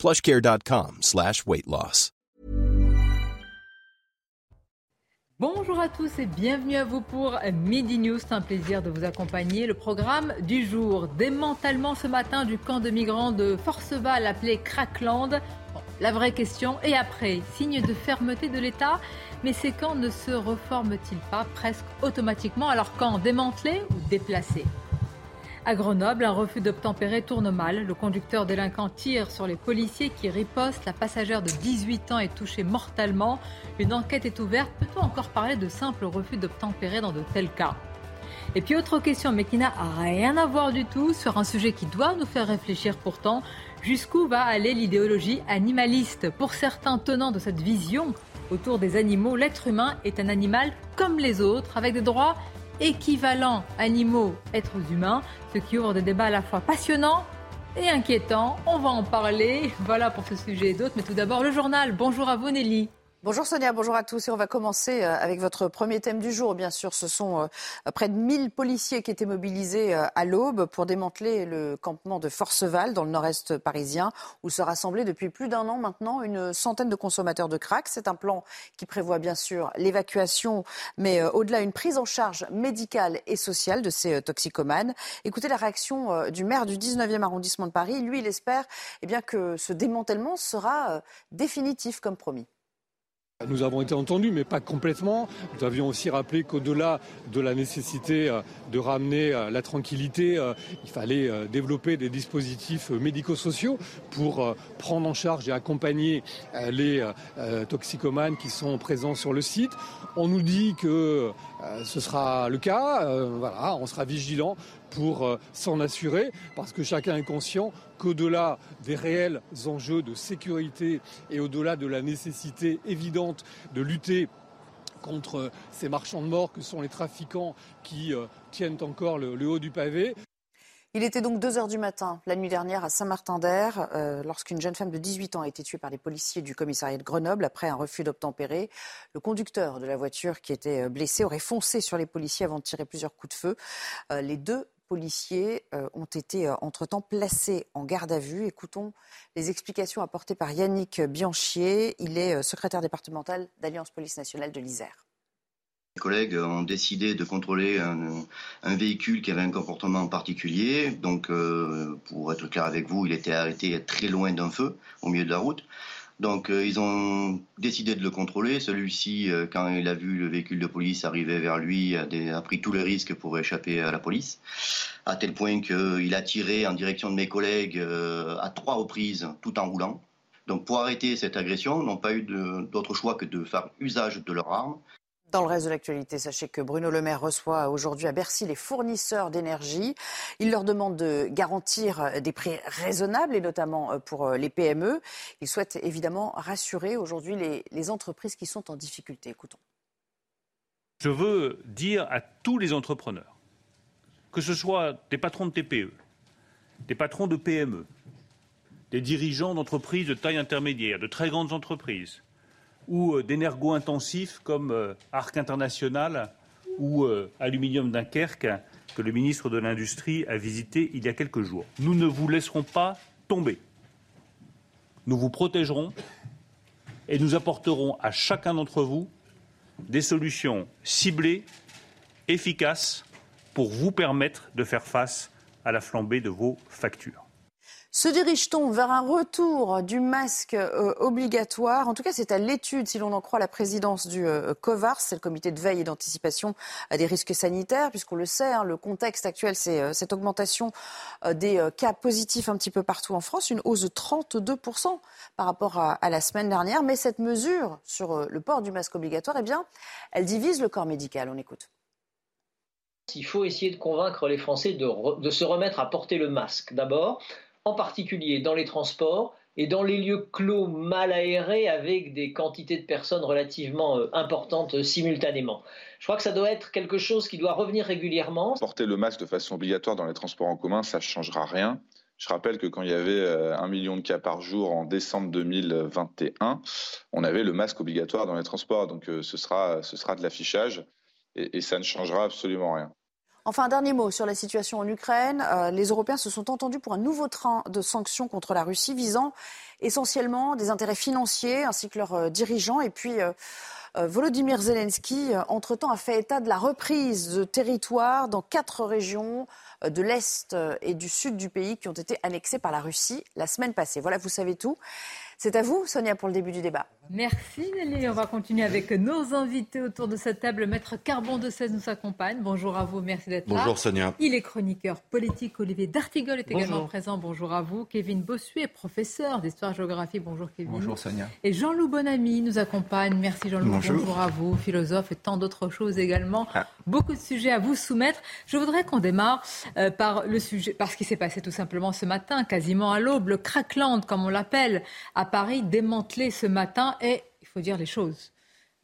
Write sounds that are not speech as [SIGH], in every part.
plushcare.com slash. Bonjour à tous et bienvenue à vous pour Midi News. C'est un plaisir de vous accompagner. Le programme du jour, démantèlement ce matin du camp de migrants de Forceval appelé Crackland. Bon, la vraie question, et après, signe de fermeté de l'État mais ces camps ne se reforment-ils pas presque automatiquement? Alors quand démantelés ou déplacés à Grenoble, un refus d'obtempérer tourne mal. Le conducteur délinquant tire sur les policiers qui ripostent. La passagère de 18 ans est touchée mortellement. Une enquête est ouverte. Peut-on encore parler de simple refus d'obtempérer dans de tels cas? Et puis autre question, mais qui n'a rien à voir du tout, sur un sujet qui doit nous faire réfléchir pourtant, jusqu'où va aller l'idéologie animaliste? Pour certains tenants de cette vision autour des animaux, l'être humain est un animal comme les autres, avec des droits équivalents animaux, êtres humains, ce qui ouvre des débats à la fois passionnants et inquiétants. On va en parler. Voilà pour ce sujet et d'autres. Mais tout d'abord, le journal. Bonjour à vous, Nelly. Bonjour Sonia, bonjour à tous. Et on va commencer euh, avec votre premier thème du jour. Bien sûr, ce sont euh, près de 1000 policiers qui étaient mobilisés euh, à l'aube pour démanteler le campement de Forceval dans le nord-est parisien, où se rassemblaient depuis plus d'un an maintenant une centaine de consommateurs de crack. C'est un plan qui prévoit bien sûr l'évacuation, mais au-delà une prise en charge médicale et sociale de ces toxicomanes. Écoutez la réaction du maire du 19e arrondissement de Paris. Lui, il espère eh bien, que ce démantèlement sera définitif comme promis. Nous avons été entendus, mais pas complètement. Nous avions aussi rappelé qu'au-delà de la nécessité euh, de ramener euh, la tranquillité, euh, il fallait développer des dispositifs médico-sociaux pour prendre en charge et accompagner les toxicomanes qui sont présents sur le site. On nous dit que ce sera le cas. Voilà, on sera vigilant pour euh, s'en assurer, parce que chacun est conscient qu'au-delà des réels enjeux de sécurité et au-delà de la nécessité évidente de lutter contre ces marchands de mort que sont les trafiquants qui euh, tiennent encore le, haut du pavé. Il était donc 2 heures du matin la nuit dernière à Saint-Martin-d'Air euh, lorsqu'une jeune femme de 18 ans a été tuée par les policiers du commissariat de Grenoble après un refus d'obtempérer. Le conducteur de la voiture qui était blessé aurait foncé sur les policiers avant de tirer plusieurs coups de feu. les deux policiers euh, ont été euh, entre-temps placés en garde à vue. Écoutons les explications apportées par Yannick Bianchier. Il est euh, secrétaire départemental d'Alliance Police Nationale de l'Isère. Les collègues ont décidé de contrôler un, véhicule qui avait un comportement particulier. Donc, pour être clair avec vous, il était arrêté très loin d'un feu, au milieu de la route. Donc euh, ils ont décidé de le contrôler. Celui-ci, euh, quand il a vu le véhicule de police arriver vers lui, a, pris tous les risques pour échapper à la police, à tel point qu'il a tiré en direction de mes collègues euh, à trois reprises tout en roulant. Donc pour arrêter cette agression, n'ont pas eu d'autre choix que de faire usage de leurs armes. Dans le reste de l'actualité, sachez que Bruno Le Maire reçoit aujourd'hui à Bercy les fournisseurs d'énergie. Il leur demande de garantir des prix raisonnables et notamment euh, pour euh, les PME. Il souhaite évidemment rassurer aujourd'hui les, entreprises qui sont en difficulté. Écoutons. Je veux dire à tous les entrepreneurs, que ce soit des patrons de TPE, des patrons de PME, des dirigeants d'entreprises de taille intermédiaire, de très grandes entreprises, ou euh, d'énergo-intensifs comme euh, Arc International ou euh, Aluminium Dunkerque que le ministre de l'Industrie a visité il y a quelques jours. Nous ne vous laisserons pas tomber. Nous vous protégerons et nous apporterons à chacun d'entre vous des solutions ciblées, efficaces, pour vous permettre de faire face à la flambée de vos factures. Se dirige-t-on vers un retour du masque euh, obligatoire? En tout cas, c'est à l'étude, si l'on en croit la présidence du euh, COVARS, c'est le comité de veille et d'anticipation à des risques sanitaires, puisqu'on le sait, hein, le contexte actuel, c'est euh, cette augmentation des cas positifs un petit peu partout en France, une hausse de 32% par rapport à, la semaine dernière. Mais cette mesure sur le port du masque obligatoire, eh bien, elle divise le corps médical. On écoute. Il faut essayer de convaincre les Français de se remettre à porter le masque d'abord en particulier dans les transports, et dans les lieux clos mal aérés avec des quantités de personnes relativement euh, importantes euh, simultanément. Je crois que ça doit être quelque chose qui doit revenir régulièrement. Porter le masque de façon obligatoire dans les transports en commun, ça ne changera rien. Je rappelle que quand il y avait euh, un million de cas par jour en décembre 2021, on avait le masque obligatoire dans les transports. Donc ce, sera, ce sera de l'affichage et, et ça ne changera absolument rien. Enfin, un dernier mot sur la situation en Ukraine. Euh, les Européens se sont entendus pour un nouveau train de sanctions contre la Russie visant essentiellement des intérêts financiers ainsi que leurs euh, dirigeants. Et puis, euh, Volodymyr Zelensky, entre-temps, a fait état de la reprise de territoires dans quatre régions de l'Est et du Sud du pays qui ont été annexées par la Russie la semaine passée. Voilà, vous savez tout. C'est à vous, Sonia, pour le début du débat. Merci Nelly. On va continuer avec nos invités autour de cette table. Maître Carbon de 16 nous accompagne. Bonjour à vous, merci d'être là. Bonjour Sonia. Il est chroniqueur politique. Olivier D'Artigol est également présent. Bonjour à vous. Kevin Bossuet, professeur d'histoire-géographie. Bonjour Kevin. Bonjour Sonia. Et Jean-Loup Bonamy nous accompagne. Merci Jean-Loup. Bonjour. à vous, philosophe et tant d'autres choses également. Ah. Beaucoup de sujets à vous soumettre. Je voudrais qu'on démarre euh, par le sujet, par ce qui s'est passé tout simplement ce matin, quasiment à l'aube, le crackland comme on l'appelle à Paris, démantelé ce matin et il faut dire les choses.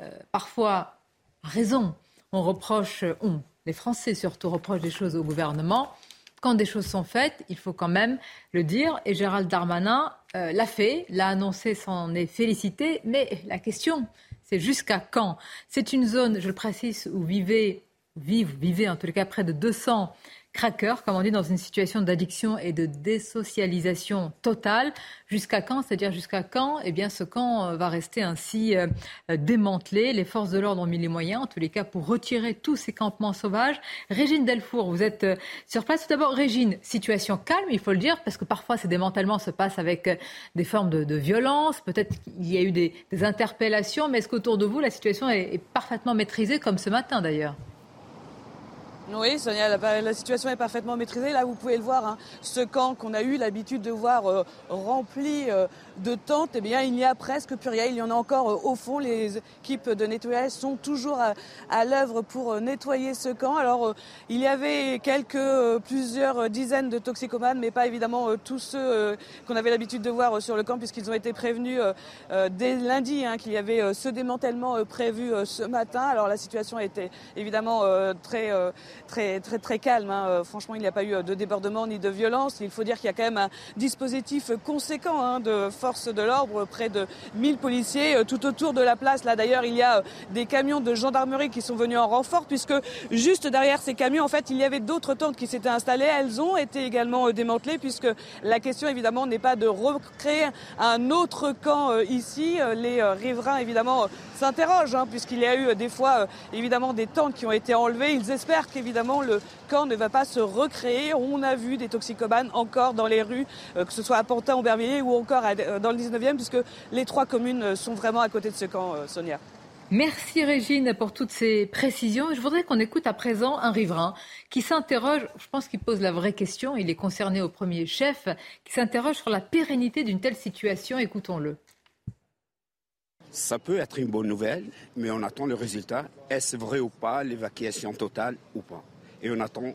Euh, parfois, raison, on reproche, on, les Français surtout, reprochent des choses au gouvernement. Quand des choses sont faites, il faut quand même le dire. Et Gérald Darmanin euh, l'a fait, l'a annoncé, s'en est félicité. Mais la question, c'est jusqu'à quand? C'est une zone, je le précise, où vivez, vivent, en tous les cas près de 200 craqueur, comme on dit, dans une situation d'addiction et de désocialisation totale. Jusqu'à quand? C'est-à-dire jusqu'à quand? Eh bien, ce camp euh, va rester ainsi euh, euh, démantelé. Les forces de l'ordre ont mis les moyens, en tous les cas, pour retirer tous ces campements sauvages. Régine Delfour, vous êtes sur place. Tout d'abord, Régine, situation calme, il faut le dire, parce que parfois ces démantèlements se passent avec des formes de, violence. Peut-être qu'il y a eu des, interpellations, mais est-ce qu'autour de vous, la situation est parfaitement maîtrisée, comme ce matin d'ailleurs? Oui, Sonia, la, situation est parfaitement maîtrisée. Là, vous pouvez le voir, hein, ce camp qu'on a eu l'habitude de voir euh, rempli euh, de tentes, eh bien, il n'y a presque plus rien. Il y en a encore euh, au fond. Les équipes de nettoyage sont toujours à, l'œuvre pour nettoyer ce camp. Alors, il y avait quelques, plusieurs dizaines de toxicomanes, mais pas évidemment tous ceux qu'on avait l'habitude de voir sur le camp, puisqu'ils ont été prévenus dès lundi hein, qu'il y avait ce démantèlement prévu ce matin. Alors, la situation était évidemment très calme. Hein. Euh, franchement, il n'y a pas eu euh, de débordement ni de violence. Il faut dire qu'il y a quand même un dispositif conséquent hein, de force de l'ordre, près de 1000 policiers euh, tout autour de la place. Là, d'ailleurs, il y a des camions de gendarmerie qui sont venus en renfort, puisque juste derrière ces camions, en fait, il y avait d'autres tentes qui s'étaient installées. Elles ont été également démantelées, puisque la question, évidemment, n'est pas de recréer un autre camp ici. Les riverains, évidemment, s'interrogent, hein, puisqu'il y a eu des fois, évidemment, des tentes qui ont été enlevées. Ils espèrent qu'évidemment, évidemment, le camp ne va pas se recréer. On a vu des toxicomanes encore dans les rues, euh, que ce soit à Pantin, Aubervilliers ou encore euh, dans le 19e, puisque les trois communes euh, sont vraiment à côté de ce camp, Sonia. Merci Régine pour toutes ces précisions. Je voudrais qu'on écoute à présent un riverain qui s'interroge, je pense qu'il pose la vraie question, il est concerné au premier chef, qui s'interroge sur la pérennité d'une telle situation. Écoutons-le. Ça peut être une bonne nouvelle, mais on attend le résultat. Est-ce vrai ou pas, l'évacuation totale ou pas? Et on attend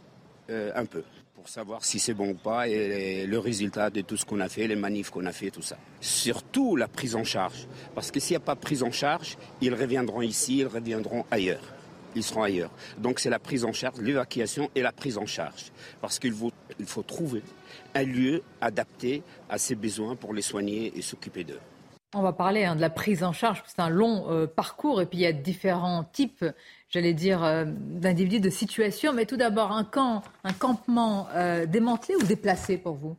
euh, un peu pour savoir si c'est bon ou pas et le résultat de tout ce qu'on a fait, les manifs qu'on a fait, tout ça. Surtout la prise en charge. Parce que s'il n'y a pas prise en charge, ils reviendront ici, ils reviendront ailleurs. Ils seront ailleurs. Donc c'est la prise en charge, l'évacuation et la prise en charge. Parce qu'il faut, il faut trouver un lieu adapté à ses besoins pour les soigner et s'occuper d'eux. On va parler hein, de la prise en charge, c'est un long euh, parcours et puis il y a différents types, j'allais dire, euh, d'individus, de situations. Mais tout d'abord, un camp, un campement euh, démantelé ou déplacé pour vous?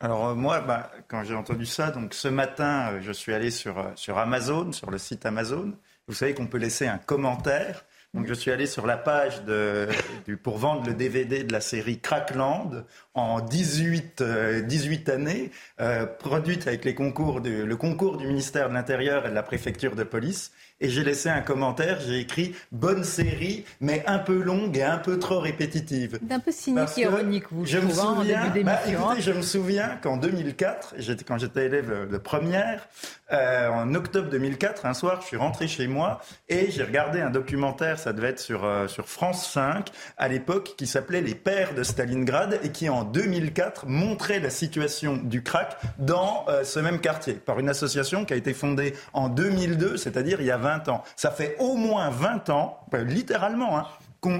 Alors moi, bah, quand j'ai entendu ça, donc ce matin, je suis allé sur, sur Amazon, sur le site Amazon. Vous savez qu'on peut laisser un commentaire donc je suis allé sur la page de, [LAUGHS] du, pour vendre le DVD de la série Crackland en 18, 18 euh, années, euh, produite avec les concours le concours du ministère de l'Intérieur et de la préfecture de police et j'ai laissé un commentaire, j'ai écrit bonne série, mais un peu longue et un peu trop répétitive. C'est un peu cynique et ironique, vous, je me souviens, en début bah, écoutez, je me souviens qu'en 2004, quand j'étais élève de première, euh, en octobre 2004, un soir, je suis rentré chez moi et j'ai regardé un documentaire documentaire, ça devait être sur, euh, sur France 5, à l'époque, qui s'appelait Les Pères de Stalingrad et qui, en 2004, montrait la situation du crack dans euh, ce même quartier, par une association qui a été fondée en 2002, c'est-à-dire il y a 20 ans. Ça fait au moins 20 ans, bah, littéralement, hein,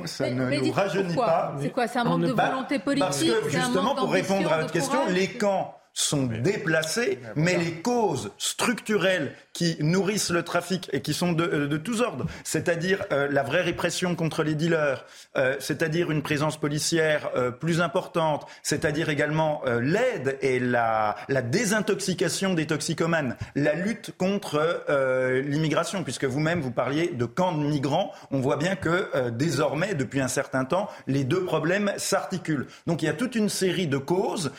ça ne nous rajeunit pas. C'est quoi C'est un manque de volonté politique Parce que justement, pour répondre à votre question, les camps sont déplacés, mais les causes structurelles qui nourrissent le trafic et qui sont de, euh, de tous ordres, c'est-à-dire euh, la vraie répression contre les dealers, euh, c'est-à-dire une présence policière euh, plus importante, c'est-à-dire également l'aide et la, la, désintoxication des toxicomanes, la lutte contre l'immigration, puisque vous-même vous parliez de camps de migrants, on voit bien que désormais, depuis un certain temps, les deux problèmes s'articulent. Donc il y a toute une série de causes,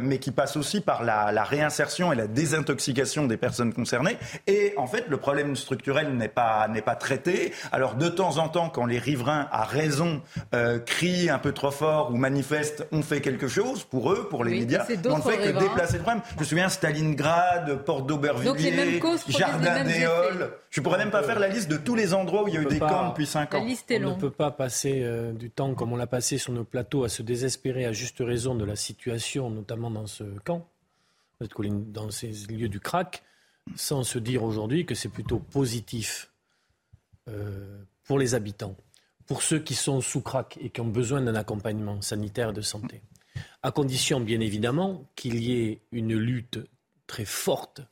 mais qui passent aussi par la, la réinsertion et la désintoxication des personnes concernées. Et en fait, le problème structurel n'est pas, n'est pas traité. Alors de temps en temps, quand les riverains, à raison, euh, crient un peu trop fort ou manifestent, on fait quelque chose pour eux, pour les oui, médias. On ne fait que déplacer le problème. Je me souviens Stalingrad, Porte d'Aubervilliers, Jardin des Halles. Je pourrais même pas faire la liste de tous les endroits où il y a eu des camps depuis 5 ans. La liste est on longue. ne peut pas passer euh, du temps comme on l'a passé sur nos plateaux à se désespérer à juste raison de la situation, notamment dans ce camp, dans ces lieux du crack sans se dire aujourd'hui que c'est plutôt positif euh, pour les habitants, pour ceux qui sont sous crack et qui ont besoin d'un accompagnement sanitaire et de santé. À condition, bien évidemment, qu'il y ait une lutte très forte,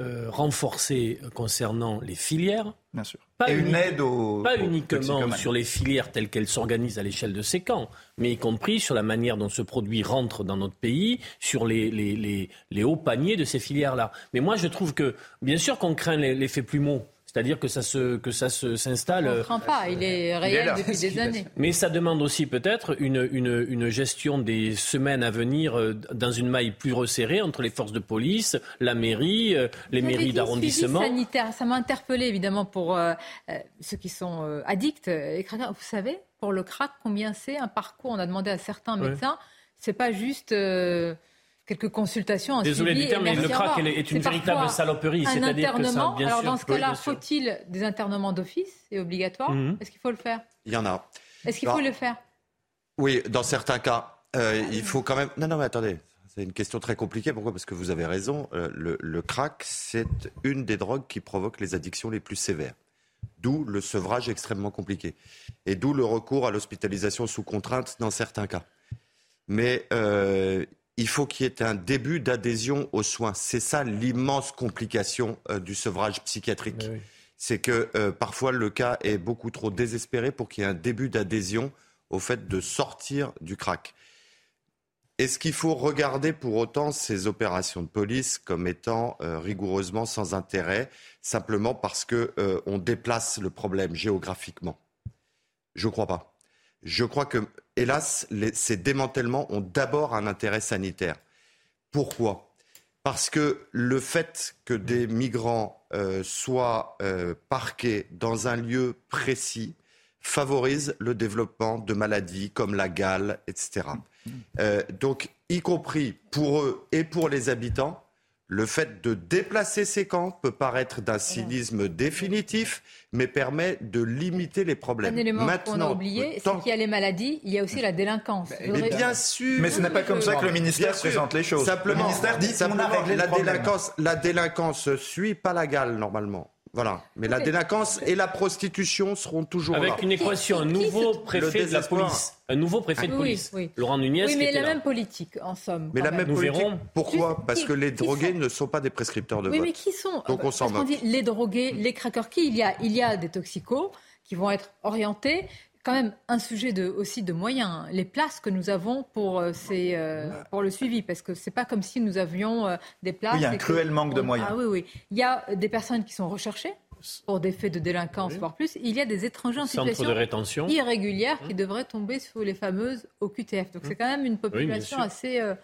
euh, renforcée concernant les filières. Bien sûr. Pas et une aide aux Pas aux uniquement sur les filières telles qu'elles s'organisent à l'échelle de ces camps, mais y compris sur la manière dont ce produit rentre dans notre pays, sur les, les, les, les hauts paniers de ces filières-là. Mais moi, je trouve que, bien sûr qu'on craint les- l'effet plumeau, c'est-à-dire que ça se, que ça se, s'installe. On ne euh, craint pas, il est réel là. depuis des années. mais ça demande aussi peut-être une, une, une gestion des semaines à venir euh, dans une maille plus resserrée entre les forces de police, la mairie, euh, les Vous mairies d'arrondissement. sanitaire, ça m'a interpellé évidemment pour euh, ceux qui sont euh, addicts et craqueurs. Vous savez, pour le crack, combien c'est un parcours? On a demandé à certains médecins. C'est pas juste euh, quelques consultations. un Désolé suivi du terme, mais le crack est, est une véritable saloperie. Un C'est-à-dire que ça, internement. bien Alors sûr. dans ce cas-là, faut-il des internements d'office et obligatoires Mhm. Est-ce qu'il faut le faire Il y en a. Est-ce qu'il Bah, faut le faire Oui, dans certains cas, euh, il faut quand même. Non, non, mais attendez. C'est une question très compliquée. Pourquoi? Parce que vous avez raison. euh, le, le crack, c'est une des drogues qui provoque les addictions les plus sévères. D'où le sevrage extrêmement compliqué. Et d'où le recours à l'hospitalisation sous contrainte dans certains cas. Mais euh, il faut qu'il y ait un début d'adhésion aux soins. C'est ça l'immense complication euh, du sevrage psychiatrique oui. c'est que euh, parfois le cas est beaucoup trop désespéré pour qu'il y ait un début d'adhésion au fait de sortir du crack. Est-ce qu'il faut regarder pour autant ces opérations de police comme étant euh, rigoureusement sans intérêt, simplement parce que on déplace le problème géographiquement? Je ne crois pas. Je crois que, hélas, les- ces démantèlements ont d'abord un intérêt sanitaire. Pourquoi? Parce que le fait que des migrants euh, soient euh, parqués dans un lieu précis favorise le développement de maladies comme la gale, etc. Euh, donc, y compris pour eux et pour les habitants, le fait de déplacer ces camps peut paraître d'un cynisme définitif, mais permet de limiter les problèmes. Un élément qu'on a Maintenant, oublié, c'est tant- qu'il y a les maladies, il y a aussi la délinquance. Mais bien sûr. Mais ce n'est pas comme ça que le ministère présente les choses. Simplement, le ministère dit qu'on a simplement, réglé la délinquance, la délinquance suit pas la gale normalement. Voilà. Mais la délinquance et la prostitution seront toujours là. Avec une équation, un nouveau préfet de la police. Un nouveau préfet de Oui, police. oui. Laurent Nunez Oui, qui mais était la là. même politique, en somme. Mais la même. politique. verrons. Pourquoi Parce qui- que les drogués sont- ne sont pas des prescripteurs de Oui, vote. mais qui sont Donc on s'en moque. dit les drogués, les craqueurs. Qui il y a? Il y a des toxicos qui vont être orientés. Quand même un sujet de, aussi de moyens. hein. Les places que nous avons pour, euh, ces, euh, pour le suivi, parce que c'est pas comme si nous avions euh, des places. Oui, il y a un que cruel manque de moyens. Ah oui, oui. Il y a des personnes qui sont recherchées pour des faits de délinquance, voire plus. Il y a des étrangers en Centre situation de rétention. irrégulière qui devraient tomber sur les fameuses OQTF. Donc c'est quand même une population assez, euh,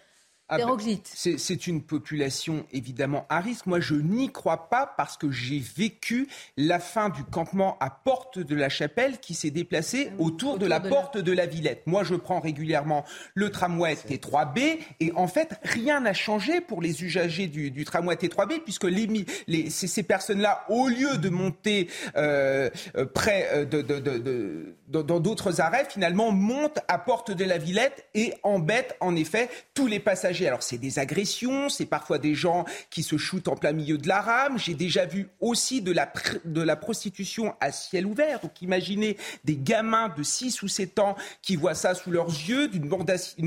Ah ben, c'est une population évidemment à risque. Moi, je n'y crois pas parce que j'ai vécu la fin du campement à Porte de la Chapelle qui s'est déplacé ah autour, de la porte de la Villette. Moi, je prends régulièrement le tramway T3B et en fait, rien n'a changé pour les usagers du, tramway T3B puisque les, les, ces, personnes-là, au lieu de monter euh, euh, près euh, de, dans d'autres arrêts, finalement, montent à Porte de la Villette et embêtent en effet tous les passagers alors c'est des agressions, c'est parfois des gens qui se shootent en plein milieu de la rame. J'ai déjà vu aussi de la, de la prostitution à ciel ouvert. Donc imaginez des gamins de 6 ou 7 ans qui voient ça sous leurs yeux, d'une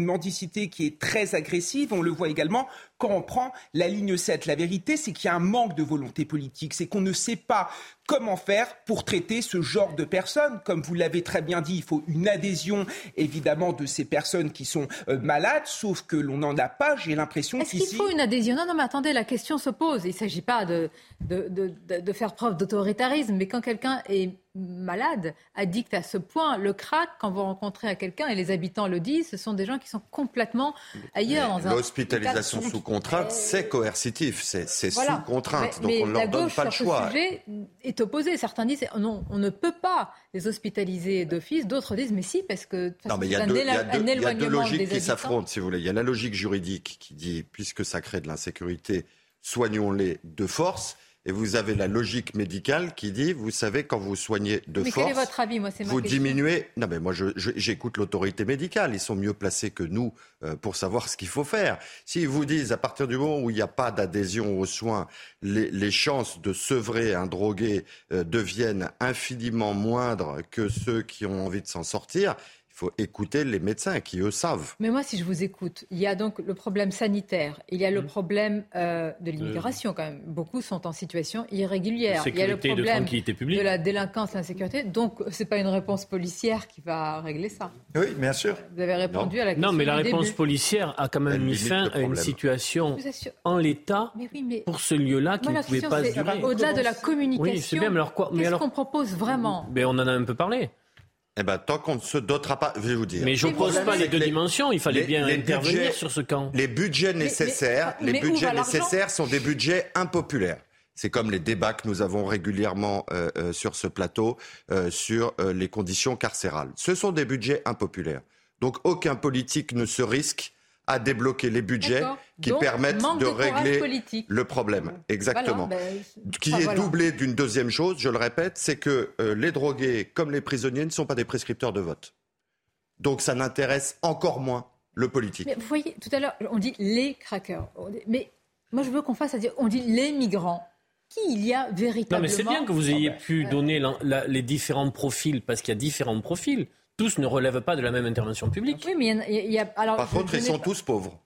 mendicité qui est très agressive. On le voit également quand on prend la ligne 7. La vérité, c'est qu'il y a un manque de volonté politique. C'est qu'on ne sait pas comment faire pour traiter ce genre de personnes. Comme vous l'avez très bien dit, il faut une adhésion évidemment de ces personnes qui sont euh, malades, sauf que l'on n'en a pas. J'ai l'impression qu'ici... Est-ce qu'il faut une adhésion? Non, non, mais attendez, la question se pose. Il ne s'agit pas de, de, de, de faire preuve d'autoritarisme, mais quand quelqu'un est malade, addict à ce point. Le crack, quand vous rencontrez à quelqu'un, et les habitants le disent, ce sont des gens qui sont complètement ailleurs. L'hospitalisation sous contrainte, c'est coercitif, c'est sous contrainte, donc on ne leur donne pas le choix. Ce sujet est opposé. Certains disent non, on ne peut pas les hospitaliser d'office. D'autres disent mais si, parce que non, mais il y a deux, logiques qui s'affrontent, si vous voulez. Il y a la logique juridique qui dit puisque ça crée de l'insécurité, soignons-les de force. Et vous avez la logique médicale qui dit, vous savez, quand vous soignez de mais force, quel est votre avis Moi, vous diminuez. Non, mais moi, j'écoute l'autorité médicale. Ils sont mieux placés que nous euh, pour savoir ce qu'il faut faire. S'ils vous disent, à partir du moment où il n'y a pas d'adhésion aux soins, les, chances de sevrer un drogué euh, deviennent infiniment moindres que ceux qui ont envie de s'en sortir, faut écouter les médecins qui, eux, savent. Mais moi, si je vous écoute, il y a donc le problème sanitaire, il y a le mmh. problème euh, de l'immigration quand même. Beaucoup sont en situation irrégulière. il y a le problème de, de la délinquance, l'insécurité. Donc, ce n'est pas une réponse policière qui va régler ça. Oui, bien sûr. Vous avez répondu à la question. Non, mais la réponse policière a quand même mis fin à une situation en l'état pour ce lieu-là qui ne pouvait pas durer. Au-delà de la communication, qu'est-ce qu'on propose vraiment? Mais On en a un peu parlé. Eh ben, tant qu'on ne se dotera pas, je vais vous dire. Mais je n'oppose pas les deux dimensions. Il fallait bien intervenir sur ce camp. Les budgets nécessaires, les budgets nécessaires sont des budgets impopulaires. C'est comme les débats que nous avons régulièrement euh, euh, sur ce plateau euh, sur les conditions carcérales. Ce sont des budgets impopulaires. Donc aucun politique ne se risque à débloquer les budgets qui permettent de, régler le problème. Exactement. Ben, qui est doublé d'une deuxième chose, je le répète, c'est que euh, les drogués, comme les prisonniers, ne sont pas des prescripteurs de vote. Donc ça n'intéresse encore moins le politique. Mais vous voyez, tout à l'heure, on dit les crackers. Mais moi, je veux qu'on fasse à dire, on dit les migrants. Qui il y a véritablement Non, mais c'est bien que vous ayez pu donner les différents profils, parce qu'il y a différents profils tous ne relèvent pas de la même intervention publique. Oui, mais il y a, alors, Par contre, ils sont tous pauvres.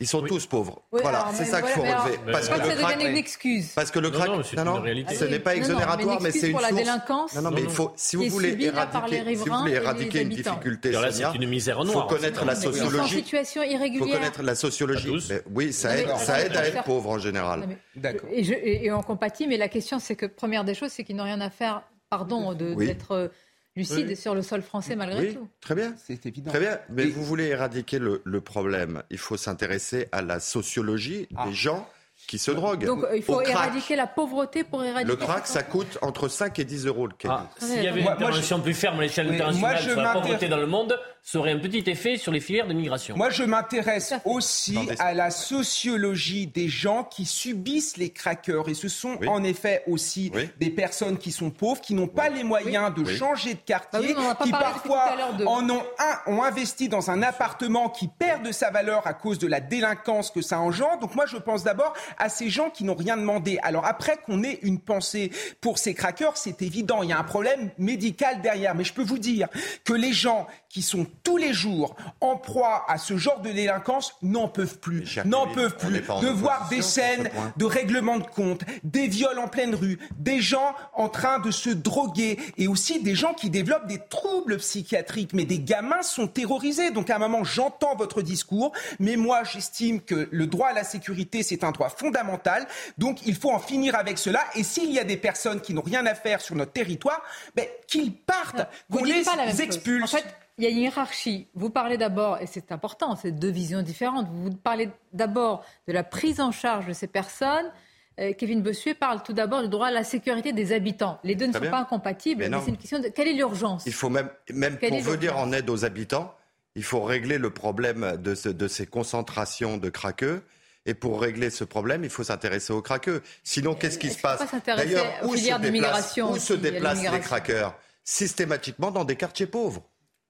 Ils sont tous pauvres. voilà, c'est ça qu'il faut relever. parce que, le crack, une excuse. Parce que le crack, non, non, non, non ce n'est pas exonératoire, mais, c'est une, pour la délinquance. Non, non, mais il faut, si vous voulez éradiquer, si vous voulez éradiquer une difficulté, c'est une misère Il faut connaître la sociologie. Il faut connaître la sociologie. Oui, ça aide, ça aide à être pauvre en général. D'accord. Et on compatit, mais la question, c'est que première des choses, c'est qu'ils n'ont rien à faire, pardon, d'être lucide sur le sol français malgré tout. Très bien, c'est évident. Très bien, mais vous voulez éradiquer le, problème. Il faut s'intéresser à la sociologie des ah. gens qui se droguent. Donc il faut éradiquer la pauvreté pour éradiquer. Le crack, ça coûte entre 5 et 10 euros le ah. S'il y avait une intervention plus ferme à l'échelle internationale sur la pauvreté dans le monde, ça aurait un petit effet sur les filières de migration. Moi, je m'intéresse aussi à la sociologie des gens qui subissent les craqueurs. Et ce sont en effet aussi des personnes qui sont pauvres, qui n'ont pas les moyens de changer de quartier, ah qui parfois en ont un, ont investi dans un appartement qui perd de sa valeur à cause de la délinquance que ça engendre. Donc moi, je pense d'abord à ces gens qui n'ont rien demandé. Alors après qu'on ait une pensée pour ces craqueurs, c'est évident, il y a un problème médical derrière. Mais je peux vous dire que les gens qui sont tous les jours en proie à ce genre de délinquance n'en peuvent plus. N'en peuvent plus de voir des scènes de règlement de compte, des viols en pleine rue, des gens en train de se droguer et aussi des gens qui développent des troubles psychiatriques. Mais des gamins sont terrorisés. Donc à un moment, j'entends votre discours, mais moi j'estime que le droit à la sécurité, c'est un droit fondamental. Donc il faut en finir avec cela. Et s'il y a des personnes qui n'ont rien à faire sur notre territoire, ben, qu'ils partent, qu'on les expulse. Il y a une hiérarchie. Vous parlez d'abord, et c'est important, c'est deux visions différentes. Vous parlez d'abord de la prise en charge de ces personnes. Euh, Kevin Bossuet parle tout d'abord du droit à la sécurité des habitants. Les deux ne sont pas incompatibles, mais, c'est une question de quelle est l'urgence? Il faut même, même pour venir en aide aux habitants, il faut régler le problème de, de ces concentrations de craqueux. Et pour régler ce problème, il faut s'intéresser aux craqueux. Sinon, qu'est-ce qui se passe? D'ailleurs, où, se déplacent, où se déplacent les craqueurs? Systématiquement dans des quartiers pauvres.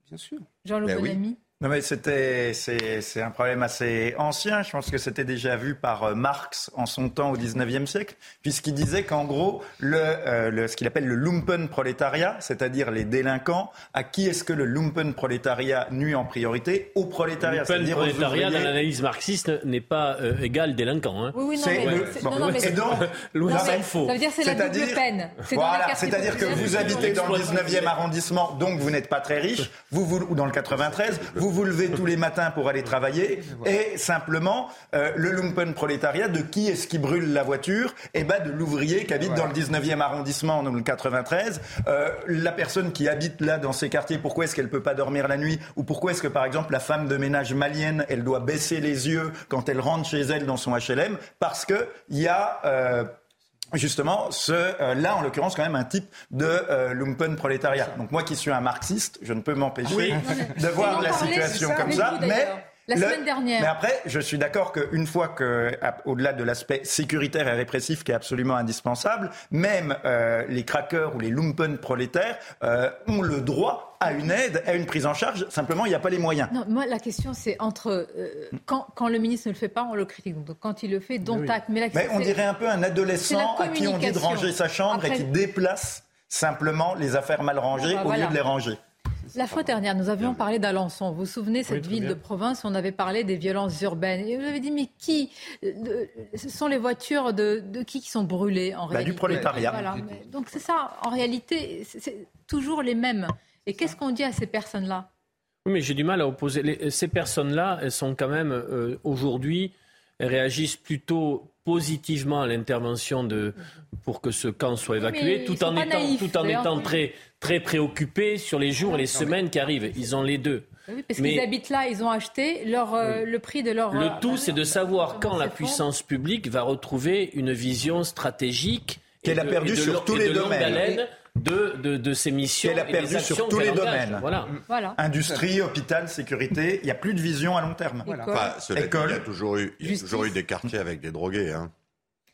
Bien sûr. Jean-Loup ben non mais c'était c'est un problème assez ancien. Je pense que c'était déjà vu par euh, Marx en son temps au 19e siècle, puisqu'il disait qu'en gros le, euh, le, ce qu'il appelle le lumpen prolétariat, c'est-à-dire les délinquants, à qui est-ce que le lumpen prolétariat nuit en priorité? Au prolétariat. Le lumpen prolétariat dans l'analyse marxiste n'est pas euh, égal délinquant. Hein. Oui, oui, non, mais, non, non, mais donc, faux. Ça veut dire c'est la double peine. Voilà, c'est-à-dire que vous habitez dans le 19e arrondissement, donc vous n'êtes pas très riche, vous, vous ou dans le 93, vous vous vous levez tous les matins pour aller travailler et simplement euh, le lumpen prolétariat de qui est-ce qui brûle la voiture? Eh ben de l'ouvrier qui habite dans le 19e arrondissement, dans le 93. Euh, la personne qui habite là dans ces quartiers, pourquoi est-ce qu'elle peut pas dormir la nuit? Ou pourquoi est-ce que par exemple la femme de ménage malienne, elle doit baisser les yeux quand elle rentre chez elle dans son HLM Parce que il y a euh, justement ce, euh, là, en l'occurrence, quand même un type de euh, lumpen prolétariat. Donc moi qui suis un marxiste, je ne peux m'empêcher [LAUGHS] de voir la situation comme ça, mais... La semaine dernière. Mais après, je suis d'accord qu'une fois que, au-delà de l'aspect sécuritaire et répressif qui est absolument indispensable, même euh, les craqueurs ou les lumpen prolétaires euh, ont le droit à une aide, à une prise en charge. Simplement, il n'y a pas les moyens. Non, moi, la question, c'est entre euh, quand, quand, le ministre ne le fait pas, on le critique. Donc, quand il le fait, dont acte. Mais, mais on dirait un peu un adolescent à qui on dit de ranger sa chambre et qui déplace simplement les affaires mal rangées au lieu de les ranger. La fois dernière, nous avions parlé d'Alençon. Vous vous souvenez, cette ville de province, on avait parlé des violences urbaines. Et vous avez dit, mais qui Ce sont les voitures de, qui qui sont brûlées en bah, réalité Du prolétariat. Voilà. Donc c'est ça, en réalité, c'est toujours les mêmes. Et qu'est-ce qu'on dit à ces personnes-là? Oui, mais j'ai du mal à opposer. ces personnes-là, elles sont quand même, euh, aujourd'hui, réagissent plutôt positivement à l'intervention de pour que ce camp soit évacué, tout, en étant, tout en étant très très préoccupés sur les jours et les semaines qui arrivent. Ils ont les deux. Oui, parce qu'ils habitent là, ils ont acheté leur, euh, le prix de leur. Le euh, tout, c'est de savoir quand la puissance publique va retrouver une vision stratégique qu'elle a perdue sur tous les domaines. De, de, de, ses missions. Qu'elle a perdu sur tous les domaines. Voilà. voilà. Industrie, hôpital, sécurité, il n'y a plus de vision à long terme. Voilà. Enfin, École. il y a toujours eu, il y a toujours eu des quartiers avec des drogués. Hein.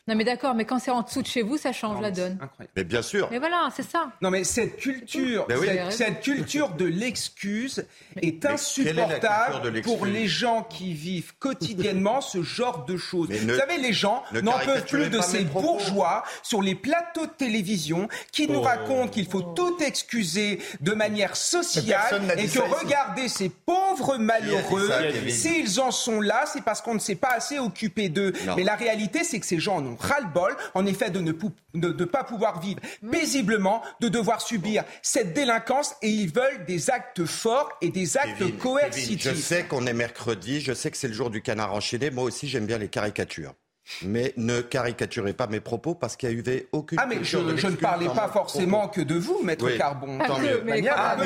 Non mais d'accord, mais quand c'est en dessous de chez vous, ça change la donne. Mais bien sûr. Mais voilà, c'est ça. Non mais cette culture, cette culture de l'excuse est insupportable pour les gens qui vivent quotidiennement ce genre de choses. Vous savez, les gens n'en peuvent plus de ces bourgeois sur les plateaux de télévision qui nous oh. racontent qu'il faut tout excuser de manière sociale et que regardez ces pauvres malheureux, s'ils en sont là, c'est parce qu'on ne s'est pas assez occupé d'eux. Mais la réalité, c'est que ces gens n'ont ras-le-bol, en effet, de ne pas pouvoir vivre paisiblement, de devoir subir cette délinquance et ils veulent des actes forts et des actes coercitifs. je sais qu'on est mercredi, je sais que c'est le jour du canard enchaîné. Moi aussi, j'aime bien les caricatures. Mais ne caricaturez pas mes propos parce qu'il n'y a eu aucune. Ah, mais je, ne parlais pas forcément que de vous, maître Carbon. Tant mieux. Ah,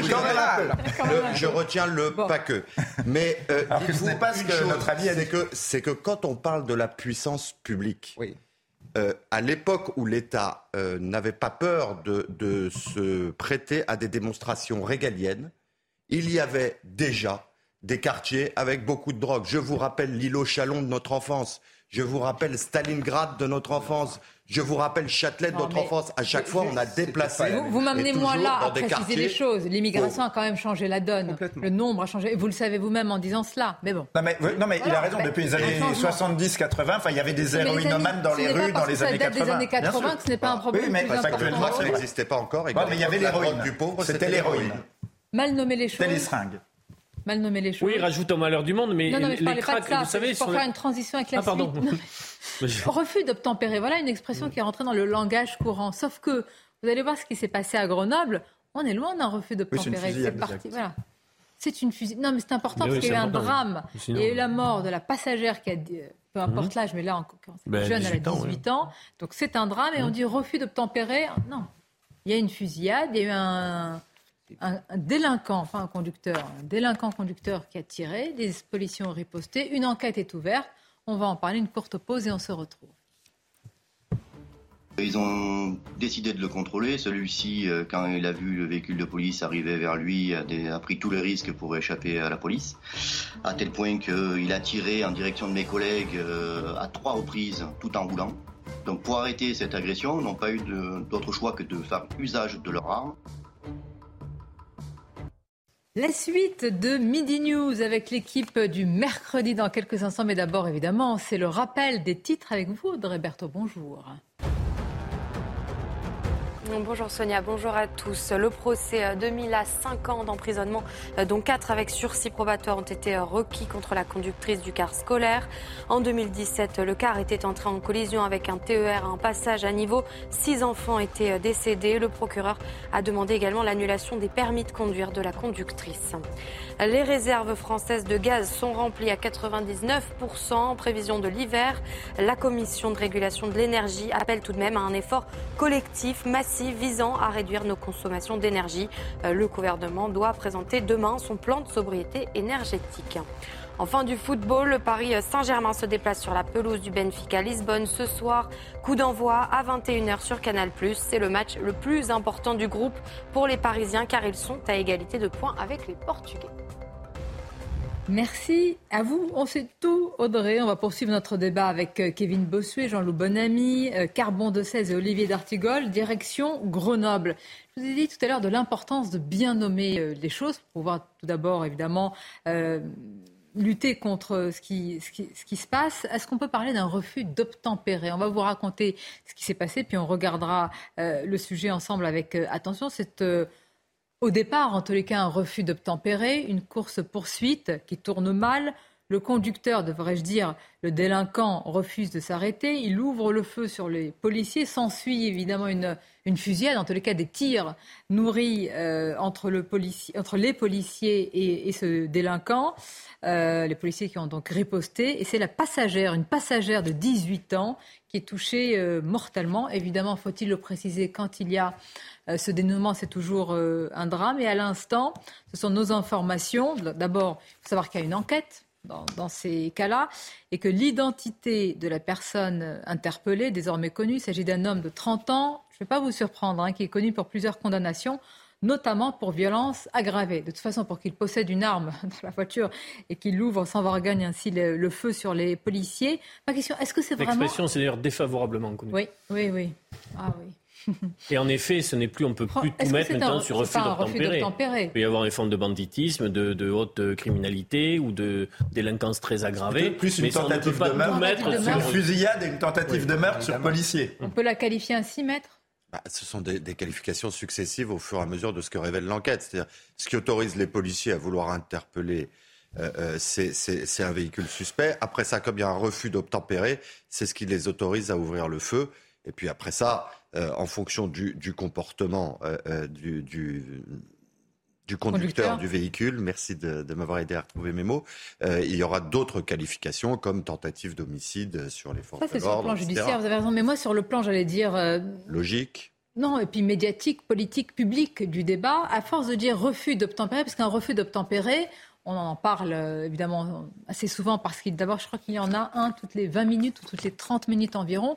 je retiens le pas que. Mais euh, dites-vous pas ce que notre avis c'est que, que quand on parle de la puissance publique, euh, à l'époque où l'État euh, n'avait pas peur de, de se prêter à des démonstrations régaliennes, il y avait déjà des quartiers avec beaucoup de drogue. Je vous rappelle l'îlot Chalon de notre enfance. Je vous rappelle Stalingrad de notre enfance. Je vous rappelle Châtelet de notre enfance. À chaque fois, on a déplacé. Vous, vous m'amenez moi là à préciser les choses. L'immigration a quand même changé la donne. Le nombre a changé. Vous le savez vous-même en disant cela. Mais bon. Non, mais, non, mais il a raison. Depuis les années 70-80, il y avait des héroïnomanes dans les rues dans les années 80. des années 80 que ce n'est pas un problème. Oui, mais actuellement, ça n'existait pas encore. mais il y avait l'héroïne. C'était l'héroïne. Mal nommer les choses. C'était les seringues mal nommer les choses. Oui, rajoute au malheur du monde, mais, non, non, mais les cracks, vous savez, pour faire une transition avec la ah, pardon. [LAUGHS] Refus d'obtempérer, voilà une expression qui est rentrée dans le langage courant. Sauf que vous allez voir ce qui s'est passé à Grenoble. On est loin d'un refus d'obtempérer. Oui, c'est parti. Voilà. C'est une fusillade. Non, mais c'est important parce qu'il y a eu un drame. Il y a eu la mort de la passagère qui a dit, peu importe mhm. l'âge, mais là, encore, ben, jeune, elle a 18 ans. Donc c'est un drame et on mhm. dit refus d'obtempérer. Non. Il y a une fusillade, il y a eu un un, délinquant, enfin un conducteur, un délinquant conducteur qui a tiré, les policiers ont riposté, une enquête est ouverte. On va en parler, une courte pause et on se retrouve. Ils ont décidé de le contrôler. Celui-ci, euh, quand il a vu le véhicule de police arriver vers lui, a, pris tous les risques pour échapper à la police, à tel point qu'il a tiré en direction de mes collègues euh, à trois reprises tout en roulant. Donc pour arrêter cette agression, ils n'ont pas eu d'autre choix que de faire usage de leurs armes. La suite de Midi News avec l'équipe du mercredi dans quelques instants. Mais d'abord, évidemment, c'est le rappel des titres avec vous, Audrey. Bonjour. Bonjour Sonia, bonjour à tous. Le procès 2000 à 5 ans d'emprisonnement, euh, dont 4 avec sursis probatoire, ont été euh, requis contre la conductrice du car scolaire. En 2017, le car était entré en collision avec un TER à un passage à niveau. Six enfants étaient euh, décédés. Le procureur a demandé également l'annulation des permis de conduire de la conductrice. Les réserves françaises de gaz sont remplies à 99% en prévision de l'hiver. La Commission de régulation de l'énergie appelle tout de même à un effort collectif massif visant à réduire nos consommations d'énergie. Euh, le gouvernement doit présenter demain son plan de sobriété énergétique. Enfin du football, le Paris Saint-Germain se déplace sur la pelouse du Benfica Lisbonne ce soir. Coup d'envoi à 21h sur Canal+. C'est le match le plus important du groupe pour les Parisiens car ils sont à égalité de points avec les Portugais. Merci à vous. On sait tout, Audrey. On va poursuivre notre débat avec euh, Kevin Bossuet, Jean-Loup Bonamy, euh, Carbon de 16 et Olivier D'Artigol, direction Grenoble. Je vous ai dit tout à l'heure de l'importance de bien nommer euh, les choses pour pouvoir tout d'abord, évidemment, lutter contre ce qui, se passe. Est-ce qu'on peut parler d'un refus d'obtempérer? On va vous raconter ce qui s'est passé, puis on regardera le sujet ensemble avec attention. C'est au départ, en tous les cas, un refus d'obtempérer, une course-poursuite qui tourne mal. Le conducteur, devrais-je dire, le délinquant refuse de s'arrêter. Il ouvre le feu sur les policiers. S'ensuit évidemment une, une, fusillade, en tous les cas des tirs nourris euh, entre, le entre, les policiers et, ce délinquant. Euh, les policiers qui ont donc riposté. Et c'est la passagère, une passagère de 18 ans, qui est touchée euh, mortellement. Évidemment, faut-il le préciser, quand il y a ce dénouement, c'est toujours euh, un drame. Et à l'instant, ce sont nos informations. D'abord, il faut savoir qu'il y a une enquête dans, ces cas-là et que l'identité de la personne interpellée, désormais connue, il s'agit d'un homme de 30 ans, je ne vais pas vous surprendre, hein, qui est connu pour plusieurs condamnations notamment pour violence aggravée. De toute façon, pour qu'il possède une arme [LAUGHS] dans la voiture et qu'il ouvre sans vergogne ainsi le, feu sur les policiers. Ma question, est-ce que c'est vraiment... L'expression, c'est d'ailleurs défavorablement connue. Oui, oui, oui. Ah oui. [LAUGHS] Et en effet, ce n'est plus, on peut plus tout mettre maintenant sur refus d'obtempérer. Il peut y avoir des formes de banditisme, de, haute criminalité ou de délinquance très aggravée. Plus une tentative de meurtre, une fusillade et une tentative de meurtre sur policier. On peut la qualifier ainsi, maître bah, ce sont des, qualifications successives au fur et à mesure de ce que révèle l'enquête. C'est-à-dire, ce qui autorise les policiers à vouloir interpeller, euh, euh, c'est un véhicule suspect. Après ça, comme il y a un refus d'obtempérer, c'est ce qui les autorise à ouvrir le feu. Et puis après ça, euh, en fonction du, comportement euh, euh, du, du, conducteur, du véhicule, merci de, m'avoir aidé à retrouver mes mots, il y aura d'autres qualifications comme tentative d'homicide sur les forces Ça, c'est sur le plan judiciaire, vous avez raison. Mais moi, sur le plan, j'allais dire... Logique non, et puis médiatique, politique, public du débat, à force de dire refus d'obtempérer, parce qu'un refus d'obtempérer, on en parle évidemment assez souvent parce qu'il d'abord, je crois qu'il y en a un toutes les 20 minutes ou toutes les 30 minutes environ.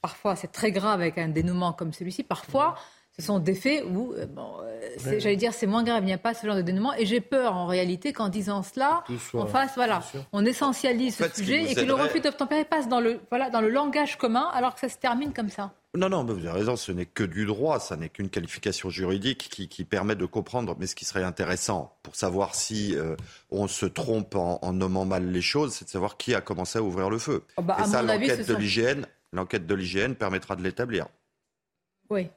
Parfois, c'est très grave avec un dénouement comme celui-ci. Parfois, ce sont des faits où, euh, bon, euh, j'allais dire, c'est moins grave, il n'y a pas ce genre de dénouement. Et j'ai peur, en réalité, qu'en disant cela, en face, voilà, on essentialise ce sujet et que le refus d'obtempérer passe dans le, voilà, dans le langage commun, alors que ça se termine comme ça. Non, non, mais vous avez raison, ce n'est que du droit, ça n'est qu'une qualification juridique qui, permet de comprendre. Mais ce qui serait intéressant pour savoir si euh, on se trompe en, nommant mal les choses, c'est de savoir qui a commencé à ouvrir le feu. Oh, bah, et ça, l'enquête de l'hygiène L'enquête de l'IGN permettra de l'établir. Oui.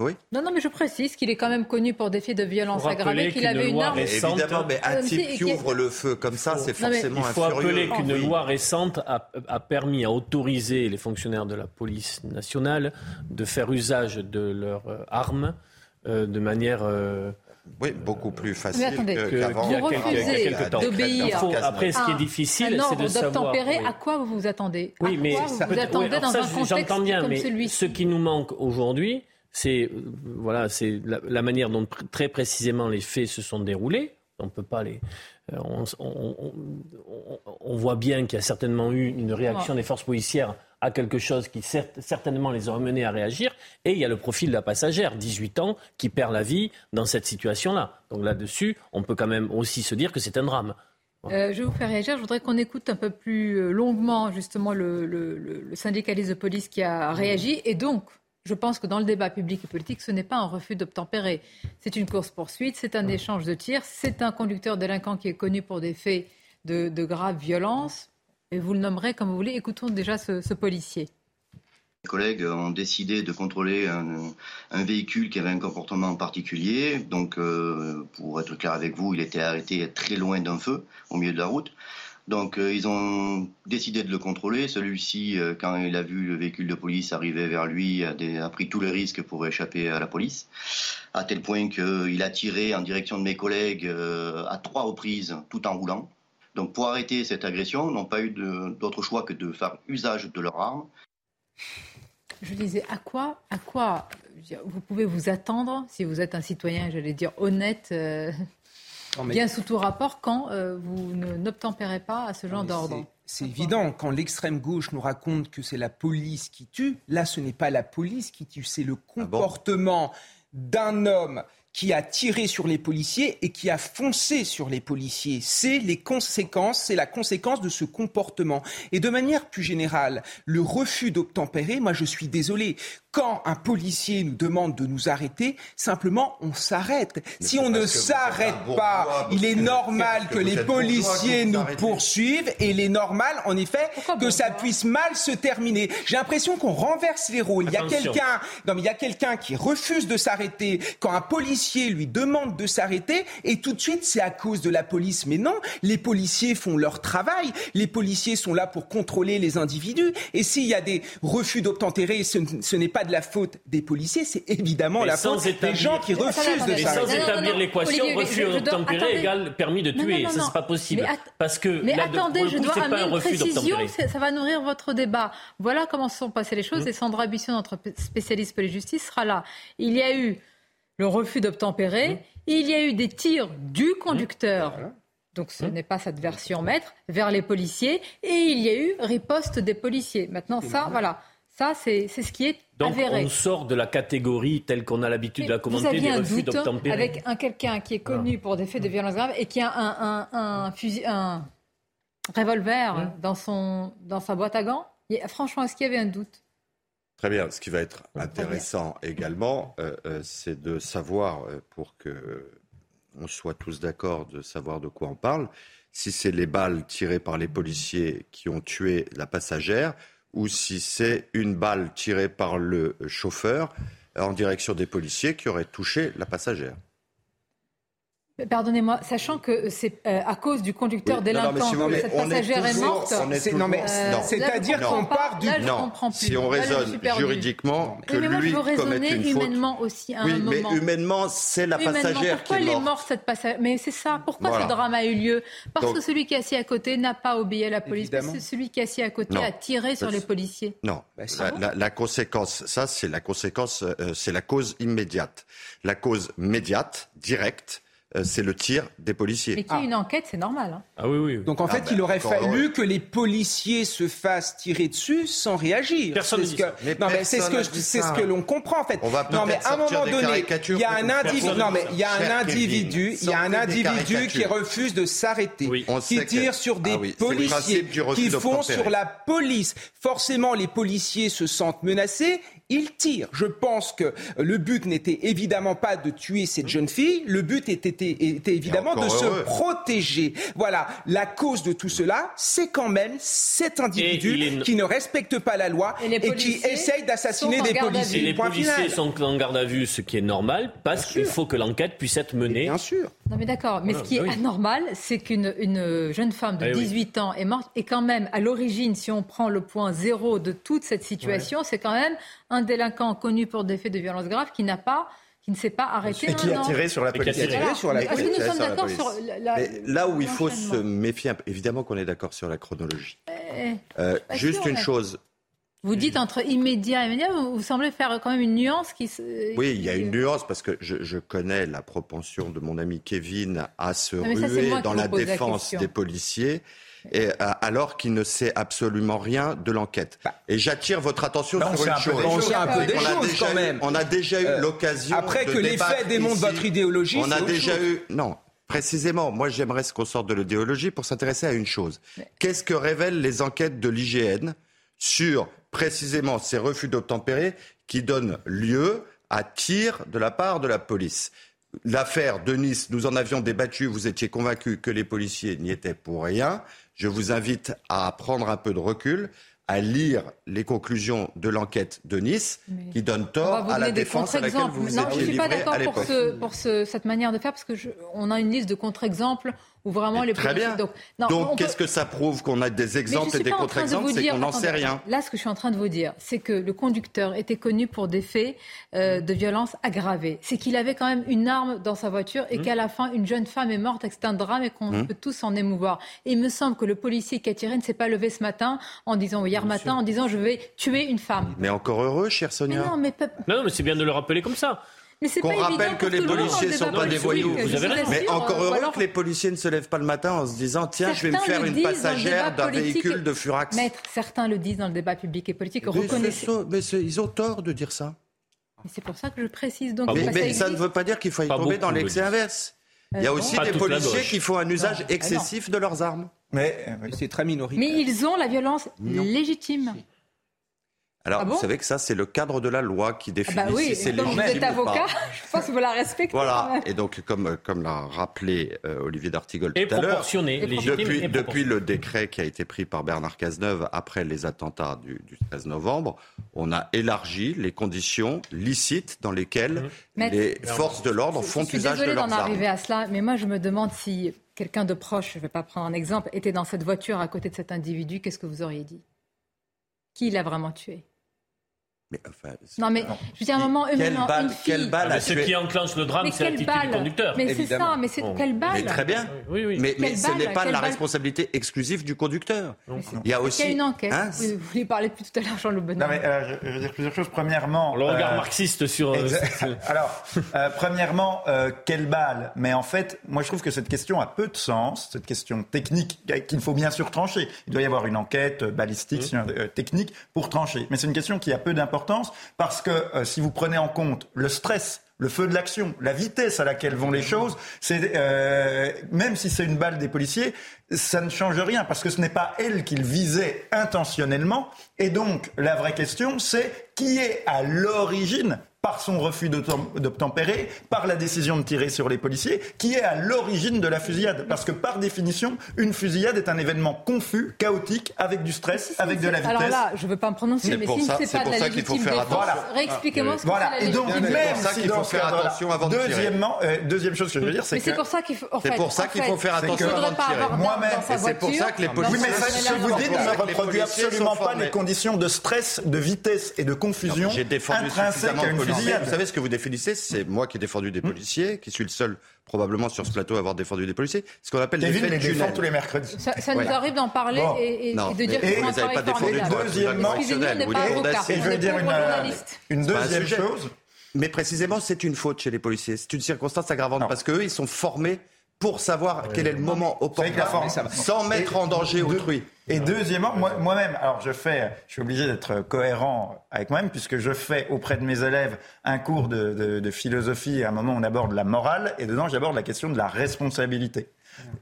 Oui. Non, non, mais je précise qu'il est quand même connu pour des faits de violence aggravée, qu'il avait une arme. Évidemment, mais un type qui ouvre le feu comme ça, c'est forcément un Il faut rappeler qu'une loi récente a, permis à autoriser les fonctionnaires de la police nationale de faire usage de leurs euh, armes euh, de manière euh, oui, beaucoup plus facile qu'avant. Vous refusez d'obéir. Après, ce qui est difficile, c'est de savoir. À quoi vous vous attendez? Oui, mais vous, attendez dans un contexte J'entends bien, mais ce qui nous manque aujourd'hui, c'est voilà, c'est la, manière dont très précisément les faits se sont déroulés. On peut pas les. on, voit bien qu'il y a certainement eu une réaction des forces policières à quelque chose qui certainement les a amenés à réagir. Et il y a le profil de la passagère, 18 ans, qui perd la vie dans cette situation-là. Donc là-dessus, on peut quand même aussi se dire que c'est un drame. Euh, je vais vous faire réagir. Je voudrais qu'on écoute un peu plus euh, longuement justement le, syndicaliste de police qui a réagi. Et donc, je pense que dans le débat public et politique, ce n'est pas un refus d'obtempérer. C'est une course-poursuite, c'est un échange de tirs, c'est un conducteur délinquant qui est connu pour des faits de, de grave violence vous le nommerez comme vous voulez. Écoutons déjà ce, policier. Mes collègues ont décidé de contrôler un, véhicule qui avait un comportement particulier. Donc, euh, pour être clair avec vous, il était arrêté très loin d'un feu, au milieu de la route. Donc, euh, ils ont décidé de le contrôler. Celui-ci, euh, quand il a vu le véhicule de police arriver vers lui, a, a, pris tous les risques pour échapper à la police, à tel point qu'il a tiré en direction de mes collègues à trois reprises, tout en roulant. Donc pour arrêter cette agression, ils n'ont pas eu d'autre choix que de faire usage de leurs armes. Je disais, à quoi, à quoi vous pouvez vous attendre si vous êtes un citoyen, j'allais dire, honnête, euh, bien sous tout rapport, quand euh, vous n'obtempérez pas à ce genre d'ordre? c'est évident, quand l'extrême gauche nous raconte que c'est la police qui tue, là ce n'est pas la police qui tue, c'est le ah comportement d'un homme qui a tiré sur les policiers et qui a foncé sur les policiers. C'est les conséquences, c'est la conséquence de ce comportement. Et de manière plus générale, le refus d'obtempérer, moi je suis désolé, quand un policier nous demande de nous arrêter, simplement on s'arrête. Si on ne s'arrête pas, il est normal que les policiers nous poursuivent et il est normal, en effet, que ça puisse mal se terminer. J'ai l'impression qu'on renverse les rôles. Il y a quelqu'un, non mais il y a quelqu'un qui refuse de s'arrêter quand un policier lui demande de s'arrêter et tout de suite c'est à cause de la police. Mais non, les policiers font leur travail. Les policiers sont là pour contrôler les individus. Et s'il y a des refus d'obtempérer, ce, ce n'est pas de la faute des policiers, c'est évidemment la faute des gens qui refusent de ça. Sans établir l'équation, refus d'obtempérer égale permis de tuer. Ça, c'est pas possible. Parce que mais attendez, je dois amener une précision, ça va nourrir votre débat. Voilà comment se sont passées les choses. Mmh. Et Sandra Bisson, notre spécialiste police-justice, sera là. Il y a eu le refus d'obtempérer. Mmh. Il y a eu des tirs du conducteur. Mmh. Donc ce n'est pas cette version maître vers les policiers et il y a eu riposte des policiers. Maintenant ça voilà, ça, c'est ce qui est Donc, on sort de la catégorie telle qu'on a l'habitude de la commenter des refus d'obtempérer. Avec un quelqu'un qui est connu pour des faits de violence grave et qui a un, un, fusil, un revolver dans, son, dans sa boîte à gants. franchement, est-ce qu'il y avait un doute? Très bien. Ce qui va être intéressant également, euh, euh, c'est de savoir, euh, pour que on soit tous d'accord de savoir de quoi on parle, si c'est les balles tirées par les policiers qui ont tué la passagère ou si c'est une balle tirée par le chauffeur en direction des policiers qui aurait touché la passagère. Pardonnez-moi, sachant que c'est euh, à cause du conducteur délinquant que cette passagère est, morte. Euh, c'est-à-dire qu'on part du. non, si on raisonne juridiquement, que mais moi, lui je veux raisonner humainement aussi à oui, un mais humainement, c'est la passagère pourquoi qui est morte. Pourquoi elle est morte cette passagère? Mais c'est ça. Pourquoi ce drame a eu lieu? Parce que celui qui est assis à côté n'a pas obéi à la police. Parce que celui qui est assis à côté a tiré sur les policiers. Non. Bah, la, conséquence, ça, c'est la conséquence, euh, c'est la cause immédiate. La cause médiate, directe euh, c'est le tir des policiers. Mais qu'il y ait une enquête, c'est normal. Hein. Ah oui, oui. Donc en fait, ah il aurait fallu que les policiers se fassent tirer dessus sans réagir. Personne c'est ce que, non, mais c'est ce que c'est ce que l'on comprend en fait. On va non, mais à un moment donné, il y a un individu, non mais il y a un individu, il y a un individu qui refuse de s'arrêter, qui tire sur des ah policiers, qui font sur la police. Forcément, les policiers se sentent menacés il tire. Je pense que le but n'était évidemment pas de tuer cette jeune fille, le but était, évidemment de se protéger. Voilà, la cause de tout cela, c'est quand même cet individu qui ne respecte pas la loi et, qui essaye d'assassiner des policiers. les policiers sont en garde à vue, ce qui est normal, parce qu'il faut que l'enquête puisse être menée. Bien sûr. Non mais d'accord, mais ce qui est anormal, c'est qu'une jeune femme de 18 eh ans est morte. Et quand même, à l'origine, si on prend le point zéro de toute cette situation, c'est quand même un délinquant connu pour des faits de violence grave qui n'a pas qui ne s'est pas arrêté. Et qui a tiré sur la police. sur la police. Est-ce que nous sommes d'accord sur la, Là où il faut se méfier, évidemment qu'on est d'accord sur la chronologie. Eh, euh, juste une chose, Vous dites entre immédiat et immédiat, vous semblez faire quand même une nuance qui. Oui, il y a une nuance parce que je, connais la propension de mon ami Kevin à se ruer dans la défense des policiers. Et, euh, alors qu'il ne sait absolument rien de l'enquête. Bah. et j'attire votre attention sur une chose. On sait un peu des choses quand même. On a déjà eu euh, l'occasion. Après que les faits démontrent votre idéologie, on a déjà eu. Non, Précisément, moi j'aimerais qu'on sorte de l'idéologie pour s'intéresser à une chose. Qu'est-ce que révèlent les enquêtes de l'IGN sur précisément ces refus d'obtempérer qui donnent lieu à tir de la part de la police? L'affaire de Nice, nous en avions débattu, vous étiez convaincu que les policiers n'y étaient pour rien. Je vous invite à prendre un peu de recul à lire les conclusions de l'enquête de Nice qui donne tort à la défense à laquelle vous vous non, étiez je suis pas d'accord pour, pour cette manière de faire parce que on a une liste de contre-exemples où vraiment les Très bien. Donc, Donc qu'est-ce que ça prouve qu'on a des exemples et des contre-exemples C'est qu'on n'en sait rien. Là, ce que je suis en train de vous dire, c'est que le conducteur était connu pour des faits euh, de violence aggravée. C'est qu'il avait quand même une arme dans sa voiture et mmh. qu'à la fin, une jeune femme est morte et que c'est un drame et qu'on mmh. peut tous s'en émouvoir. Et il me semble que le policier qui a tiré ne s'est pas levé ce matin en disant, ou hier matin, en disant je vais tuer une femme. Mais encore heureux, chère Sonia. non, mais, non, mais c'est bien de le rappeler comme ça. Qu'on rappelle que les policiers ne sont pas des voyous. Mais encore heureux que les policiers ne se lèvent pas le matin en se disant tiens, je vais me faire une passagère d'un véhicule de Furax. Maître, certains le disent dans le débat public et politique. Reconnaissez. Mais ils ont tort de dire ça. C'est pour ça que je précise donc. Mais, ça, ne veut pas dire qu'il faut y tomber dans l'excès inverse. Il y a euh, aussi des policiers qui font un usage excessif de leurs armes. Mais c'est très minoritaire. Mais ils ont la violence légitime. Alors, ah vous savez que ça, c'est le cadre de la loi qui définit ah bah oui, si c'est légitime vous êtes avocat, [LAUGHS] je pense que vous la respectez. Voilà. Et donc, comme, comme l'a rappelé euh, Olivier d'Artigol tout à l'heure, depuis, depuis le décret qui a été pris par Bernard Cazeneuve après les attentats du, du 13 novembre, on a élargi les conditions licites dans lesquelles mmh. les forces de l'ordre font usage de leurs armes. d'en arriver à cela, mais moi, je me demande si quelqu'un de proche, je ne vais pas prendre un exemple, était dans cette voiture à côté de cet individu, qu'est-ce que vous auriez dit? Qui l'a vraiment tué? Non, mais je veux dire, un moment, quelle balle, quelle balle ah, Ce qui enclenche le drame, c'est l'attitude du conducteur. Mais c'est ça, mais c'est quelle balle mais Très bien. Oui, oui. Mais, mais ce n'est pas la responsabilité exclusive du conducteur. Il y a aussi. Il y a une enquête. Hein vous, vouliez parler plus tout à l'heure, Jean Le Bonhomme. Non, mais euh, je, veux dire plusieurs choses. Premièrement. Le regard euh, marxiste sur. Euh, Alors, premièrement, quelle balle? Mais en fait, moi, je trouve que cette question a peu de sens, cette question technique qu'il faut bien sûr trancher. Il doit y avoir une enquête balistique, mmh. technique pour trancher. Mais c'est une question qui a peu d'importance parce que euh, si vous prenez en compte le stress le feu de l'action, la vitesse à laquelle vont les choses, euh, même si c'est une balle des policiers, ça ne change rien parce que ce n'est pas elle qu'ils visaient intentionnellement. Et donc la vraie question, c'est qui est à l'origine par son refus d'obtempérer, par la décision de tirer sur les policiers, qui est à l'origine de la fusillade. Parce que par définition, une fusillade est un événement confus, chaotique, avec du stress, avec de la vitesse. Alors là, je ne veux pas me prononcer, mais si c'est pas de la légitime défense, voilà. réexpliquez-moi ce que voilà. c'est Et donc, même si dans ce cas deuxièmement, euh, deuxième chose que je veux dire, c'est que... c'est pour ça qu'il faut... C'est pour ça qu'il faut faire attention avant de tirer. Moi-même, c'est pour ça que les policiers... Oui, mais ce que vous dites ne reproduit absolument pas les conditions de stress, de vitesse et de confusion intrinsèques à une fusillade. Vous savez ce que vous définissez, c'est moi qui ai défendu des policiers, qui suis le seul probablement sur ce plateau à avoir défendu des policiers. Ce qu'on appelle Kevin les défend tous les mercredis. Ça, ça nous arrive d'en parler et, et, de dire que vous n'avez pas défendu de Deuxièmement. Et je veux dire une, une deuxième chose. Mais précisément, c'est une faute chez les policiers. C'est une circonstance aggravante parce qu'eux, ils sont formés pour savoir quel est le moment opportun sans mettre en danger autrui. Et deuxièmement, moi-même, alors je fais, je suis obligé d'être cohérent avec moi-même puisque je fais auprès de mes élèves un cours de, philosophie à un moment on aborde la morale et dedans j'aborde la question de la responsabilité.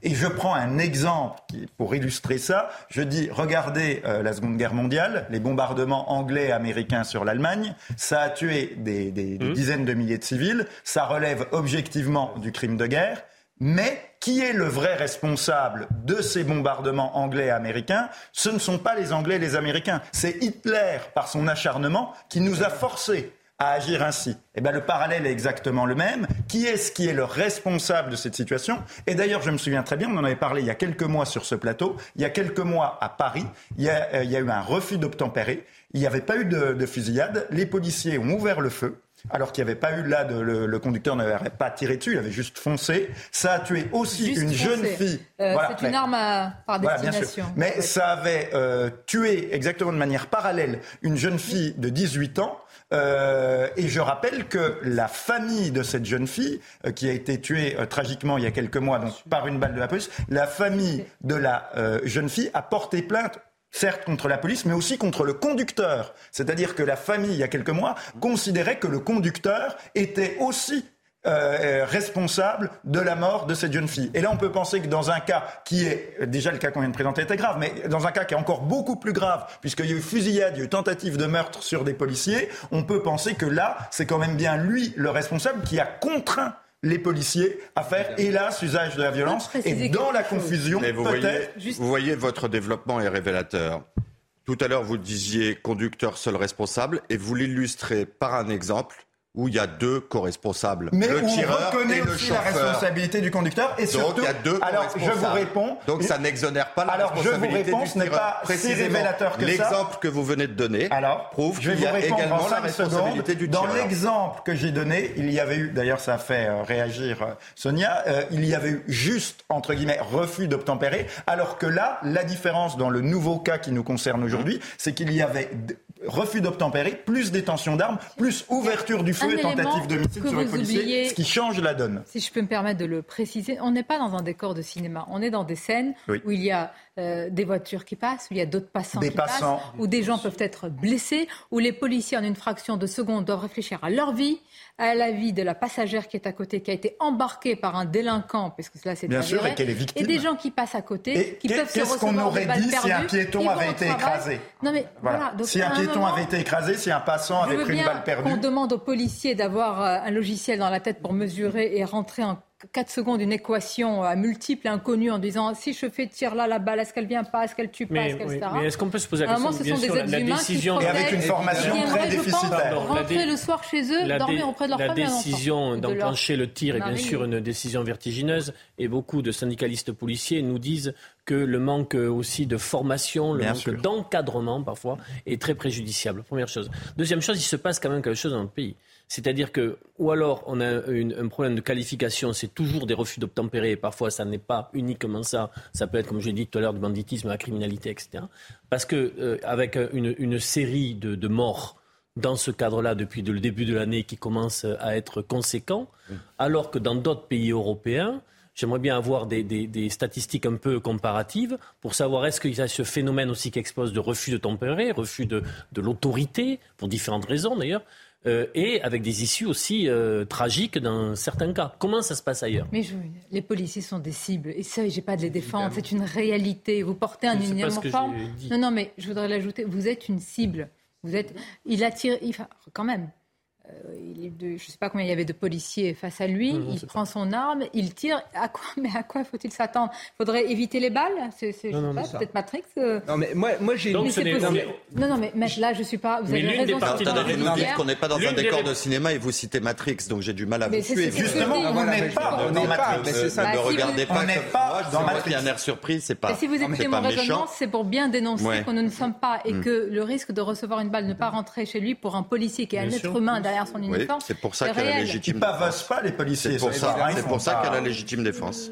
Et je prends un exemple pour illustrer ça. Je dis, regardez euh, la Seconde Guerre mondiale, les bombardements anglais et américains sur l'Allemagne, ça a tué des, des mmh. dizaines de milliers de civils, ça relève objectivement du crime de guerre. Mais qui est le vrai responsable de ces bombardements anglais et américains? Ce ne sont pas les Anglais et les Américains. C'est Hitler, par son acharnement, qui nous a forcés à agir ainsi. Eh bien, le parallèle est exactement le même. Qui est-ce qui est le responsable de cette situation? Et d'ailleurs, je me souviens très bien, on en avait parlé il y a quelques mois sur ce plateau. Il y a quelques mois à Paris, il y a, euh, eu un refus d'obtempérer. Il n'y avait pas eu de fusillade. Les policiers ont ouvert le feu. Alors qu'il n'y avait pas eu là, de, le, conducteur n'avait pas tiré dessus, il avait juste foncé. Ça a tué aussi une jeune fille. Euh, c'est une arme à, par destination. Mais ça avait euh, tué exactement de manière parallèle une jeune fille de 18 ans. Euh, et je rappelle que la famille de cette jeune fille, qui a été tuée tragiquement il y a quelques mois donc, par une balle de la police, la famille de la jeune fille a porté plainte certes contre la police, mais aussi contre le conducteur. C'est-à-dire que la famille, il y a quelques mois, considérait que le conducteur était aussi euh, euh, responsable de la mort de cette jeune fille. Et là, on peut penser que dans un cas qui est déjà le cas qu'on vient de présenter était grave, mais dans un cas qui est encore beaucoup plus grave, puisqu'il y a eu fusillade, il y a eu tentative de meurtre sur des policiers, on peut penser que là, c'est quand même bien lui le responsable qui a contraint les policiers à faire, hélas, usage de la violence. Et dans la confusion, peut-être... Vous voyez, votre développement est révélateur. Tout à l'heure, vous disiez conducteur seul responsable, et vous l'illustrez par un exemple où il y a deux co-responsables, Mais le tireur on reconnaît et le aussi chauffeur. la responsabilité du conducteur et surtout. Donc il y a deux alors je vous réponds. Donc ça n'exonère pas la alors, responsabilité je vous réponds, du ce n'est pas si révélateur que ça. L'exemple que vous venez de donner alors, prouve je vais qu'il y a également la responsabilité secondes. du Dans tireur. l'exemple que j'ai donné, il y avait eu, d'ailleurs ça a fait euh, réagir euh, Sonia, euh, il y avait eu juste entre guillemets refus d'obtempérer, alors que là, la différence dans le nouveau cas qui nous concerne aujourd'hui, c'est qu'il y avait refus d'obtempérer, plus détention d'armes, plus ouverture du feu Un et tentative d'homicide sur les policiers, oubliez- ce qui change la donne. Si je peux me permettre de le préciser, on n'est pas dans un décor de cinéma. On est dans des scènes Oui. où il y a euh, des voitures qui passent, où il y a d'autres passants Des qui passants. passent, où des gens peuvent être blessés, où les policiers, en une fraction de seconde, doivent réfléchir à leur vie, à la vie de la passagère qui est à côté, qui a été embarquée par un délinquant, parce que là c'est Bien sûr, et qu'elle est victime. et des gens qui passent à côté, Et qui peuvent se qu'est-ce qu'on aurait dit si un piéton avait été écrasé Non mais Voilà. voilà. donc, si un piéton moment, avait été écrasé, si un passant avait pris une balle perdue. qu'on demande aux policiers d'avoir euh, un logiciel dans la tête pour mesurer et rentrer en 4 secondes une équation à multiples et inconnue en disant si je fais tir là, la balle, est-ce qu'elle vient pas, est-ce qu'elle tue pas, Mais, est-ce qu'elle oui, etc. mais est-ce qu'on peut se poser la À un moment, question ce sont Bien sûr, des la- êtres la humains décision- qui Et avec une formation très déficitaire. La rentrer dé- le soir chez eux, la, dormir auprès de leur la enfants. décision Et de leur d'enclencher le tir est bien sûr une décision vertigineuse et beaucoup de syndicalistes policiers nous disent que le manque euh, aussi de formation, le Bien manque sûr. d'encadrement parfois est très préjudiciable. Première chose. Deuxième chose, il se passe quand même quelque chose dans notre pays. C'est-à-dire que, ou alors on a une- un problème de qualification, c'est toujours des refus d'obtempérer, et parfois ça n'est pas uniquement ça, ça peut être, comme je l'ai dit tout à l'heure, du banditisme, la criminalité, etc. Parce que euh, avec une, une série de, de morts dans ce cadre-là depuis le début de l'année qui commence à être conséquent, alors que dans d'autres pays européens, J'aimerais bien avoir des, des- des statistiques un peu comparatives pour savoir est-ce qu'il y a ce phénomène aussi qui expose de refus de tempérer, refus de, de l'autorité, pour différentes raisons d'ailleurs, euh, et avec des issues aussi euh, tragiques dans certains cas. Comment ça se passe ailleurs? Mais je- les policiers sont des cibles. Et ça, j'ai pas de les défendre. C'est une réalité. Vous portez un uniforme. Non, non, mais je voudrais l'ajouter. Vous êtes une cible. Vous êtes. Il attire. Il... enfin, quand même. Euh, il de- je ne sais pas combien il y avait de policiers face à lui. Non, non, il prend son arme, il tire. À quoi [LAUGHS] Mais à quoi faut-il s'attendre? Il faudrait éviter les balles? C'est, peut-être Matrix. euh, Non, mais moi, moi j'ai non, mais- Non, non, mais là, je suis pas. Vous Mais avez raison. des parties le de vous nous dites judiciaire. qu'on n'est pas dans un L'une des décor ré- de cinéma et vous citez Matrix, donc j'ai du mal à Mais vous je Justement, dis. on voilà, n'est mais pas dans on Matrix. Ne Bah, regardez vous- pas On n'est comme pas moi, qu'il y a un air surpris, c'est pas. Si vous écoutez mon raisonnement, c'est pour bien dénoncer qu'on ne nous sommes pas et Mm. que le risque de recevoir une balle, ne pas rentrer chez lui pour un policier qui est un être humain derrière son Oui, uniforme. c'est pour ça y a la réel. Ils légitime pavassent défense. pas les policiers. C'est pour ça, hein, ça y a la légitime défense.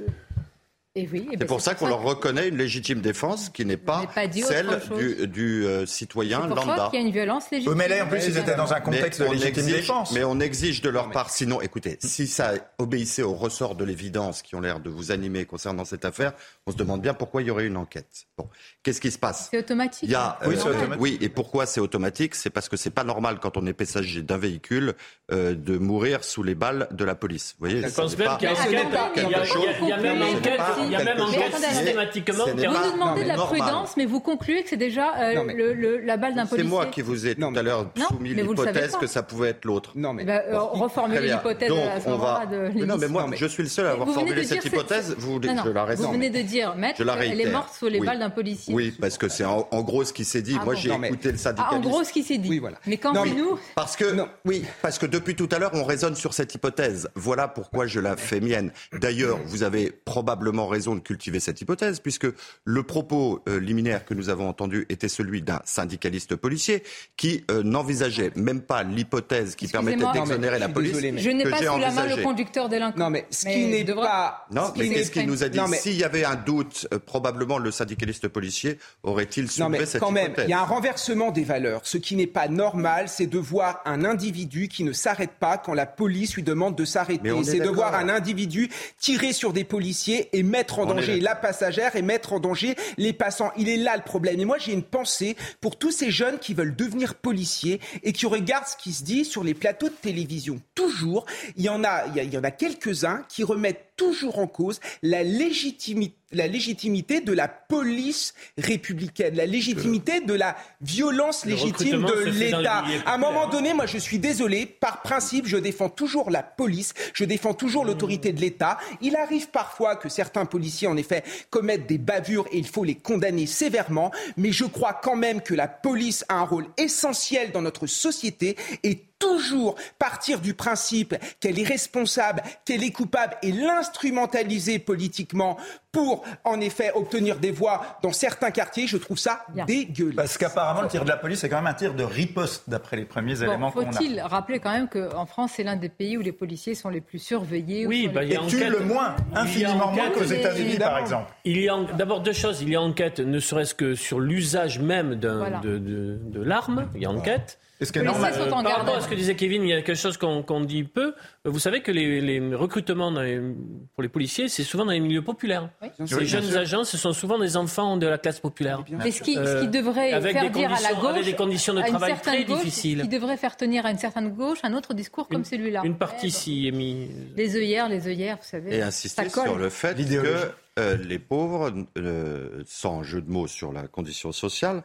Et oui, et C'est ben pour ça qu'on leur reconnaît une légitime défense qui n'est pas, celle du, du, euh, citoyen C'est pour lambda. qu'il y a une violence légitime. Mais là, en plus, ils étaient dans un contexte Mais de on légitime exige- défense. Mais on exige de leur part, sinon, écoutez, si ça obéissait au ressort de l'évidence qui ont l'air de vous animer concernant cette affaire, on se demande bien pourquoi il y aurait une enquête. Bon, qu'est-ce qui se passe? C'est automatique. il y a, Oui, euh, c'est automatique. oui, et pourquoi c'est automatique? C'est parce que c'est pas normal quand on est passager d'un véhicule euh, de mourir sous les balles de la police. Vous voyez, Je ce pense n'est même pas- il y a- il il même enquête, il y a même qui est- systématiquement. Vous nous demandez de la prudence, mais vous concluez que c'est déjà euh, la balle d'un C'est policier. moi qui vous ai tout à l'heure soumis l'hypothèse que ça pouvait être l'autre. Non, mais. Ben, euh, reformuler l'hypothèse à ce on moment-là va. de non, mais moi, je suis le seul à avoir formulé cette hypothèse. c'est- Vous, venez de dire, maître, qu'elle est morte sous les balles d'un policier. Oui, parce que c'est en, gros ce qui s'est dit. Moi, j'ai écouté le Ah, syndicaliste. en gros, ce qui s'est dit. Oui, voilà. Mais quand c'est nous, Parce que, oui, parce que depuis tout à l'heure, on raisonne sur cette hypothèse. Voilà pourquoi je la fais mienne. D'ailleurs, vous avez probablement raison de cultiver cette hypothèse, puisque le propos euh, liminaire que nous avons entendu était celui d'un syndicaliste policier qui euh, n'envisageait même pas l'hypothèse qui permettait d'exonérer la police. je n'ai pas sous la main le conducteur délinquant. Non, mais ce qui n'est pas. Non, mais qu'est-ce qu'il nous a dit S'il y avait un doute, euh, probablement le syndicaliste policier aurait-il soulevé non, mais quand même, il y a un renversement des valeurs. Ce qui n'est pas normal, c'est de voir un individu qui ne s'arrête pas quand la police lui demande de s'arrêter. C'est de voir un individu tirer sur des policiers et mettre en danger la passagère et mettre en danger les passants. Il est là le problème. Et moi, j'ai une pensée pour tous ces jeunes qui veulent devenir policiers et qui regardent ce qui se dit sur les plateaux de télévision. Toujours, il y en a, il y en a quelques-uns qui remettent toujours en cause la légitimité la légitimité de la police républicaine, la légitimité de la violence légitime de l'État. À un moment donné, moi je suis désolé, par principe, je défends toujours la police, je défends toujours l'autorité de l'État. Il arrive parfois que certains policiers, en effet, commettent des bavures et il faut les condamner sévèrement, mais je crois quand même que la police a un rôle essentiel dans notre société et toujours partir du principe qu'elle est responsable, qu'elle est coupable et l'instrumentaliser politiquement pour, en effet, obtenir des voix dans certains quartiers, je trouve ça dégueulasse. Parce qu'apparemment, le tir de la police, c'est quand même un tir de riposte, d'après les premiers éléments qu'on a. Faut-il rappeler quand même qu'en France, c'est l'un des pays où les policiers sont les plus surveillés Oui, bah, il y a Et le moins, infiniment moins qu'aux États-Unis, par exemple. Il y a d'abord deux choses. Il y a enquête, ne serait-ce que sur l'usage même de, de, de l'arme. Il y a enquête. Est-ce que normal, en Par rapport à ce que disait Kevin, il y a quelque chose qu'on dit peu. Vous savez que les, recrutements pour les policiers, c'est souvent dans les milieux populaires. Ces jeunes agents, ce sont souvent des enfants de la classe populaire. Mais ce qui, ce qui devrait faire dire à la gauche, avec des conditions de travail très difficiles, qui devrait faire tenir à une certaine gauche un autre discours comme celui-là. Une partie s'y est mise. Les œillères, les œillères, vous savez. Et insister sur le fait que euh, les pauvres, euh, sans jeu de mots sur la condition sociale,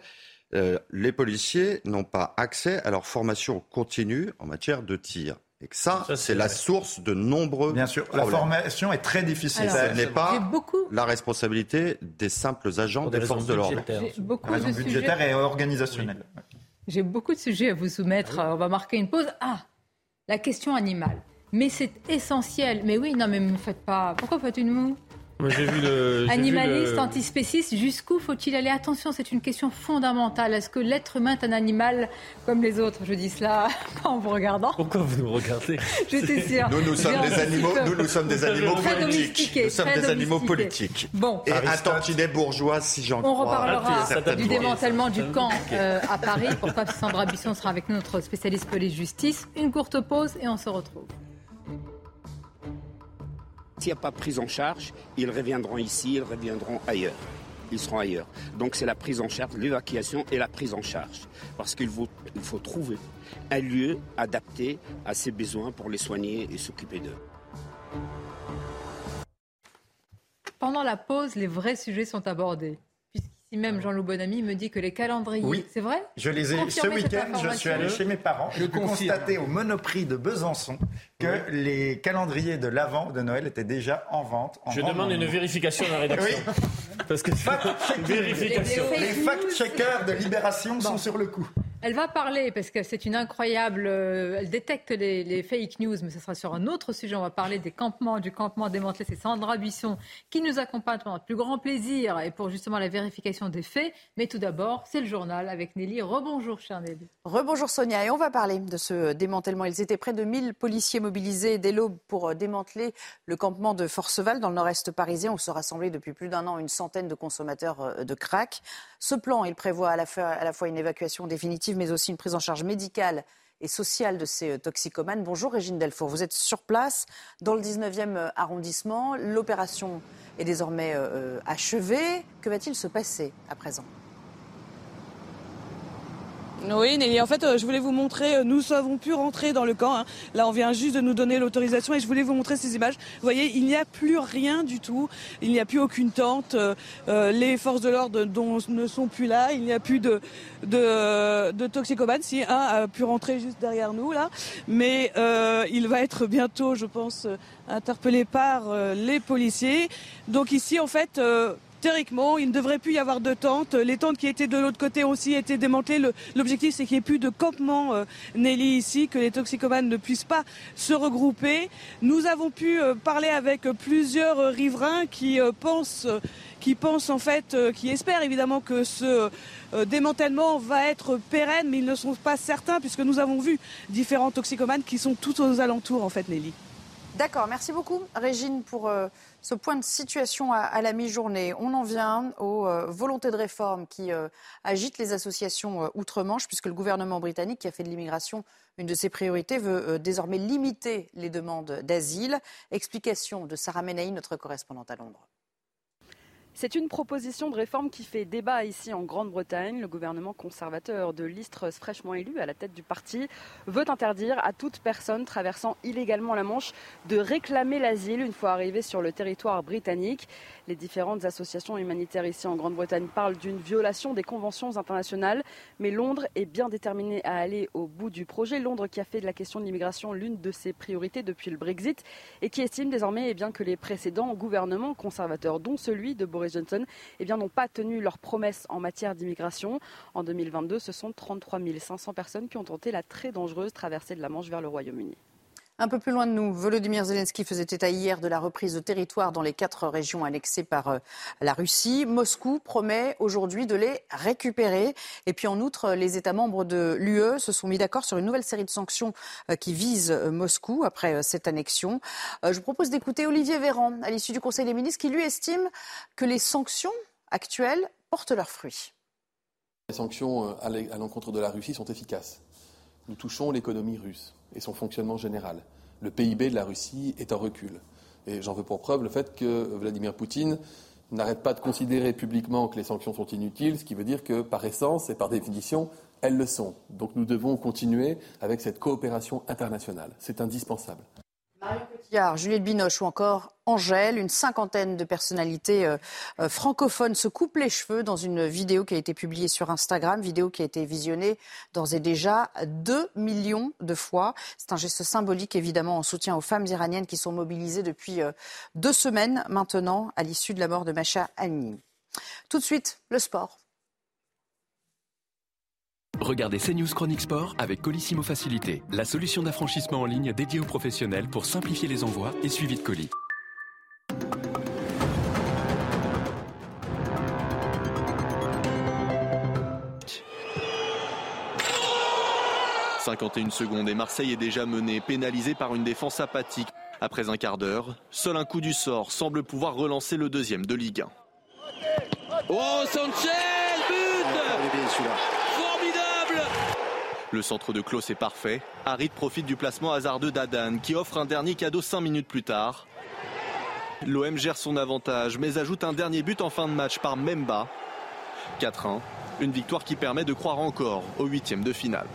euh, les policiers n'ont pas accès à leur formation continue en matière de tir. Et que ça, c'est la source de nombreux. Bien sûr, la formation est très difficile. Ce n'est pas la responsabilité des simples agents des forces de l'ordre. Beaucoup de budgétaire et organisationnelle. J'ai beaucoup de sujets à vous soumettre. On va marquer une pause. Ah, la question animale. Mais c'est essentiel. Mais oui, non, mais ne faites pas. Pourquoi faites une moue? Animaliste, antispéciste, jusqu'où faut-il aller? Attention, c'est une question fondamentale. Est-ce que l'être humain est un animal comme les autres? Je dis cela [LAUGHS] en vous regardant. Pourquoi vous nous regardez? [LAUGHS] J'étais sûre. Nous, nous sommes des animaux, nous, nous sommes des animaux politiques. Nous sommes des animaux politiques. Bon. Et un tantinet bourgeois, si j'en crois. On reparlera du démantèlement du camp euh, à Paris. Pourquoi Sandra Bisson sera avec nous, notre spécialiste police-justice? Une courte pause et on se retrouve. S'il n'y a pas de prise en charge, ils reviendront ici, ils reviendront ailleurs. Ils seront ailleurs. Donc c'est la prise en charge, l'évacuation et la prise en charge. Parce qu'il faut, il faut trouver un lieu adapté à ses besoins pour les soigner et s'occuper d'eux. Pendant la pause, les vrais sujets sont abordés même Jean-Loup Bonamy me dit que les calendriers, oui. c'est vrai? Je les ai ce week-end, je suis allé chez mes parents. Je constaté au Monoprix de Besançon que les calendriers de l'avant de Noël étaient déjà en vente. je demande une vérification à la rédaction. Parce que [LAUGHS] vérification. Les, fact-checkers de Libération sont sur le coup. Elle va parler parce que c'est une incroyable. Euh, elle détecte les, fake news, mais ce sera sur un autre sujet. On va parler des campements, du campement démantelé. C'est Sandra Buisson qui nous accompagne pour notre plus grand plaisir et pour justement la vérification des faits. Mais tout d'abord, c'est le journal avec Nelly. Rebonjour, chère Nelly. Rebonjour, Sonia. Et on va parler de ce démantèlement. Ils étaient près de 1000 policiers mobilisés dès l'aube pour euh, démanteler le campement de Forceval dans le nord-est parisien où se rassemblaient depuis plus d'un an une centaine de consommateurs euh, de crack. Ce plan, il prévoit à la fois une évacuation définitive mais aussi une prise en charge médicale et sociale de ces euh, toxicomanes. Bonjour Régine Delfour, vous êtes sur place dans le 19e euh, arrondissement. L'opération est désormais achevée. Que va-t-il se passer à présent? Oui, Nelly, en fait, euh, je voulais vous montrer, euh, nous avons pu rentrer dans le camp. Hein. Là, on vient juste de nous donner l'autorisation et je voulais vous montrer ces images. Vous voyez, il n'y a plus rien du tout. Il n'y a plus aucune tente. Euh, les forces de l'ordre ne sont plus là. Il n'y a plus de, de, de toxicomanes. Si un a pu rentrer juste derrière nous, là. Mais il va être bientôt, je pense, interpellé par les policiers. Donc ici, en fait théoriquement, il ne devrait plus y avoir de tentes. Les tentes qui étaient de l'autre côté aussi étaient démantelées. L'objectif, c'est qu'il n'y ait plus de campement, euh, Nelly, ici, que les toxicomanes ne puissent pas se regrouper. Nous avons pu euh, parler avec plusieurs riverains qui pensent qui en fait, qui espèrent évidemment que ce démantèlement va être pérenne, mais ils ne sont pas certains puisque nous avons vu différents toxicomanes qui sont tout aux alentours en fait, Nelly. D'accord, merci beaucoup Régine pour euh, ce point de situation à, la mi-journée. On en vient aux euh, volontés de réforme qui euh, agitent les associations outre-Manche, puisque le gouvernement britannique, qui a fait de l'immigration une de ses priorités, veut désormais limiter les demandes d'asile. Explication de Sarah Menaï, notre correspondante à Londres. C'est une proposition de réforme qui fait débat ici en Grande-Bretagne. Le gouvernement conservateur de l'Istre, fraîchement élu à la tête du parti, veut interdire à toute personne traversant illégalement la Manche de réclamer l'asile une fois arrivé sur le territoire britannique. Les différentes associations humanitaires ici en Grande-Bretagne parlent d'une violation des conventions internationales, mais Londres est bien déterminé à aller au bout du projet. Londres qui a fait de la question de l'immigration l'une de ses priorités depuis le Brexit et qui estime désormais eh bien, que les précédents gouvernements conservateurs, dont celui de Boris Johnson, eh n'ont pas tenu leurs promesses en matière d'immigration. En 2022, ce sont 33 500 personnes qui ont tenté la très dangereuse traversée de la Manche vers le Royaume-Uni. Un peu plus loin de nous, Volodymyr Zelensky faisait état hier de la reprise de territoire dans les quatre régions annexées par euh, la Russie. Moscou promet aujourd'hui de les récupérer. Et puis en outre, les États membres de l'UE se sont mis d'accord sur une nouvelle série de sanctions euh, qui visent euh, Moscou après cette annexion. Je vous propose d'écouter Olivier Véran à l'issue du Conseil des ministres qui lui estime que les sanctions actuelles portent leurs fruits. Les sanctions à l'encontre de la Russie sont efficaces. Nous touchons l'économie russe et son fonctionnement général. Le PIB de la Russie est en recul. Et j'en veux pour preuve le fait que Vladimir Poutine n'arrête pas de considérer publiquement que les sanctions sont inutiles, ce qui veut dire que par essence et par définition, elles le sont. Donc nous devons continuer avec cette coopération internationale. C'est indispensable. Juliette Binoche ou encore Angèle, une cinquantaine de personnalités euh, euh, francophones se coupent les cheveux dans une vidéo qui a été publiée sur Instagram, vidéo qui a été visionnée d'ores et déjà 2 millions de fois. C'est un geste symbolique évidemment en soutien aux femmes iraniennes qui sont mobilisées depuis euh, deux semaines maintenant à l'issue de la mort de Macha Amini. Tout de suite, le sport. Regardez CNews Chronique Sport avec Colissimo Facilité, la solution d'affranchissement en ligne dédiée aux professionnels pour simplifier les envois et suivi de colis. « 51 secondes et Marseille est déjà mené, pénalisé par une défense apathique. Après un quart d'heure, seul un coup du sort semble pouvoir relancer le deuxième de Ligue 1. Oh Sanchez But le centre de Klaus est parfait. Harit profite du placement hasardeux d'Adan qui offre un dernier cadeau 5 minutes plus tard. L'OM gère son avantage mais ajoute un dernier but en fin de match par Memba. 4-1, une victoire qui permet de croire encore au huitième de finale.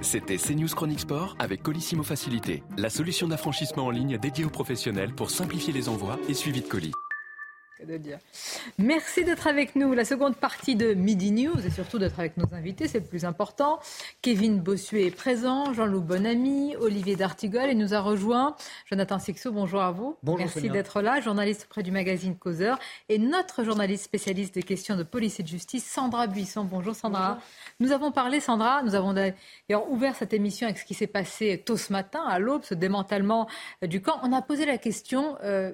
C'était CNews Chronique Sport avec Colissimo Facilité, la solution d'affranchissement en ligne dédiée aux professionnels pour simplifier les envois et suivi de colis de dire. Merci d'être avec nous. La seconde partie de Midi News et surtout d'être avec nos invités, c'est le plus important. Kevin Bossuet est présent, Jean-Loup Bonamy, Olivier D'Artigol et nous a rejoint Jonathan Sixou. Bonjour à vous. Bonjour, Merci d'être là, journaliste auprès du magazine Causeur et notre journaliste spécialiste des questions de police et de justice, Sandra Buisson. Bonjour Sandra. Nous avons parlé, Sandra, nous avons d'ailleurs ouvert cette émission avec ce qui s'est passé tôt ce matin à l'aube, ce démantèlement du camp. On a posé la question. Euh,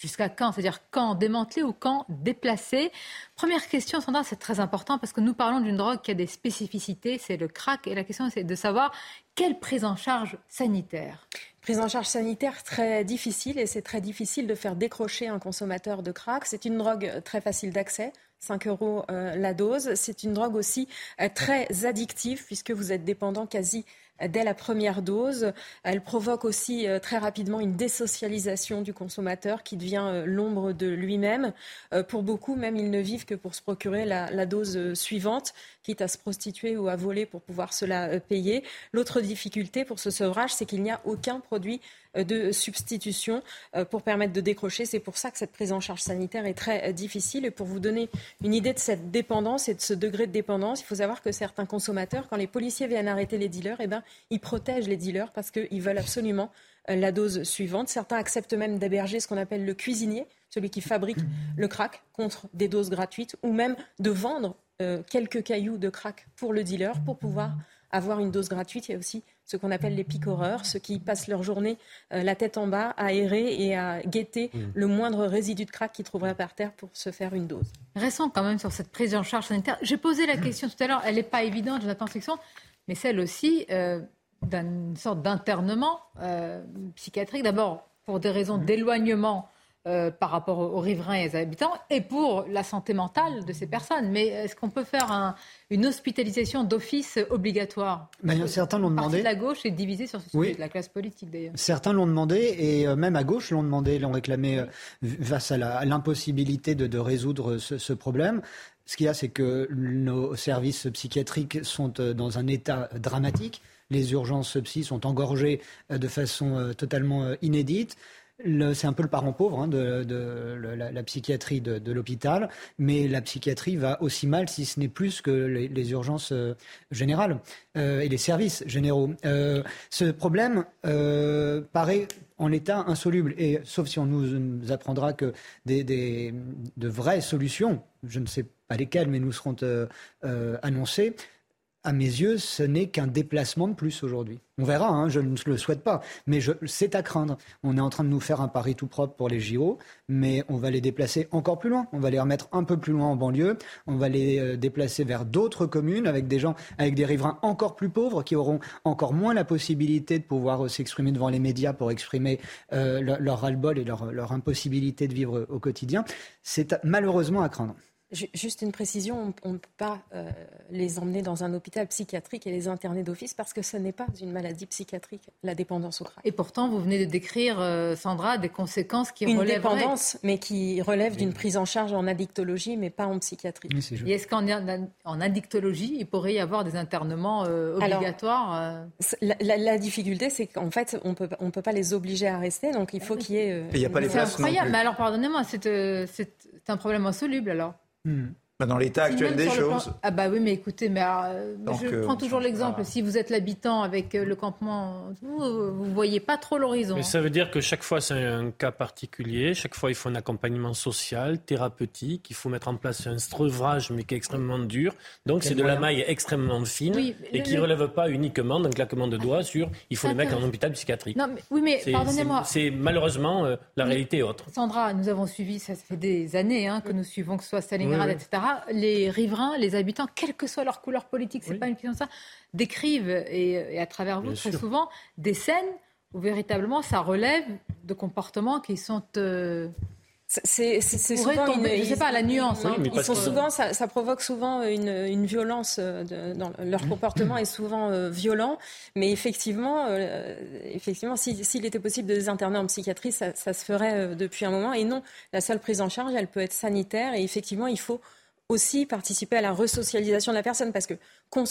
Jusqu'à quand C'est-à-dire quand démanteler ou quand déplacer Première question, Sandra, c'est très important parce que nous parlons d'une drogue qui a des spécificités, c'est le crack. Et la question, c'est de savoir quelle prise en charge sanitaire Prise en charge sanitaire très difficile et c'est très difficile de faire décrocher un consommateur de crack. C'est une drogue très facile d'accès. 5 euros euh, la dose. C'est une drogue aussi euh, très addictive puisque vous êtes dépendant quasi dès la première dose. Elle provoque aussi euh, très rapidement une désocialisation du consommateur qui devient euh, l'ombre de lui-même. Euh, pour beaucoup, même, ils ne vivent que pour se procurer la, dose suivante, quitte à se prostituer ou à voler pour pouvoir cela payer. L'autre difficulté pour ce sevrage, c'est qu'il n'y a aucun produit de substitution pour permettre de décrocher. C'est pour ça que cette prise en charge sanitaire est très difficile. Et pour vous donner une idée de cette dépendance et de ce degré de dépendance, il faut savoir que certains consommateurs, quand les policiers viennent arrêter les dealers, eh ben, ils protègent les dealers parce qu'ils veulent absolument la dose suivante. Certains acceptent même d'héberger ce qu'on appelle le cuisinier celui qui fabrique le crack contre des doses gratuites ou même de vendre euh, quelques cailloux de crack pour le dealer pour pouvoir avoir une dose gratuite. Il y a aussi ce qu'on appelle les picoreurs, ceux qui passent leur journée euh, la tête en bas à errer et à guetter mmh. le moindre résidu de crack qu'ils trouveraient par terre pour se faire une dose. Restons quand même sur cette prise en charge sanitaire. J'ai posé la question tout à l'heure, elle n'est pas évidente, Jonathan Sexton, mais celle aussi euh, d'une sorte d'internement euh, psychiatrique. D'abord, pour des raisons mmh. d'éloignement euh, par rapport aux, riverains et aux habitants et pour la santé mentale de ces personnes. Mais est-ce qu'on peut faire une hospitalisation d'office obligatoire? Ben, Certains l'ont demandé. La gauche est divisée sur ce sujet, de la classe politique d'ailleurs. Certains l'ont demandé et euh, même à gauche l'ont demandé, l'ont réclamé euh, face à l'impossibilité de, de, résoudre ce, ce problème. Ce qu'il y a, c'est que nos services psychiatriques sont dans un état dramatique. Les urgences psy sont engorgées de façon totalement inédite c'est un peu le parent pauvre hein, de, la, psychiatrie de, l'hôpital, mais la psychiatrie va aussi mal, si ce n'est plus que les, urgences euh, générales euh, et les services généraux. Euh, ce problème paraît en l'état insoluble, et sauf si on nous, apprendra que des, de vraies solutions, je ne sais pas lesquelles, mais nous seront annoncées, à mes yeux, ce n'est qu'un déplacement de plus aujourd'hui. On verra, hein, je ne le souhaite pas, mais c'est à craindre. On est en train de nous faire un pari tout propre pour les JO, mais on va les déplacer encore plus loin. On va les remettre un peu plus loin en banlieue. On va les euh, déplacer vers d'autres communes avec des gens, avec des riverains encore plus pauvres qui auront encore moins la possibilité de pouvoir euh, s'exprimer devant les médias pour exprimer euh, leur, ras-le-bol et leur, leur impossibilité de vivre au quotidien. C'est malheureusement à craindre. Juste une précision, on ne peut pas euh, les emmener dans un hôpital psychiatrique et les interner d'office parce que ce n'est pas une maladie psychiatrique, la dépendance au crack. Et pourtant, vous venez de décrire, euh, Sandra, des conséquences qui relèvent... Une dépendance, mais qui relève d'une prise en charge en addictologie, mais pas en psychiatrie. et est-ce qu'en en addictologie, il pourrait y avoir des internements euh, obligatoires la, difficulté, c'est qu'en fait, on peut, on peut pas les obliger à rester, donc il faut qu'il y ait... il n'y a pas les places C'est incroyable, mais alors pardonnez-moi, c'est un problème insoluble alors Hmm. Bah, dans l'état actuel des choses. Ah bah oui, mais écoutez, mais euh, je euh, prends toujours l'exemple. Si vous êtes l'habitant avec euh, le campement, vous ne voyez pas trop l'horizon. Mais ça veut dire que chaque fois, c'est un cas particulier. Chaque fois, il faut un accompagnement social, thérapeutique. Il faut mettre en place un streuvrage, mais qui est extrêmement dur. Donc, c'est de la maille extrêmement fine et qui ne relève pas uniquement d'un claquement de doigts sur il faut les mettre en hôpital psychiatrique. Non, mais, oui, mais pardonnez-moi. C'est malheureusement la réalité autre. Sandra, nous avons suivi, ça fait des années hein, que nous suivons, que ce soit Stalingrad, etc les riverains, les habitants, quelle que soit leur couleur politique, c'est pas une question de ça, décrivent, et, à travers vous, très souvent, des scènes où véritablement ça relève de comportements qui sont... Euh, c'est souvent une, je sais pas la nuance. Hein. ils sont souvent, ça, ça, provoque souvent une, une violence euh, de, dans leur comportement est souvent euh, violent, mais effectivement, effectivement, s'il était possible de les interner en psychiatrie, ça, ça se ferait depuis un moment. Et non, la seule prise en charge, elle peut être sanitaire, et effectivement, il faut aussi participer à la resocialisation de la personne parce que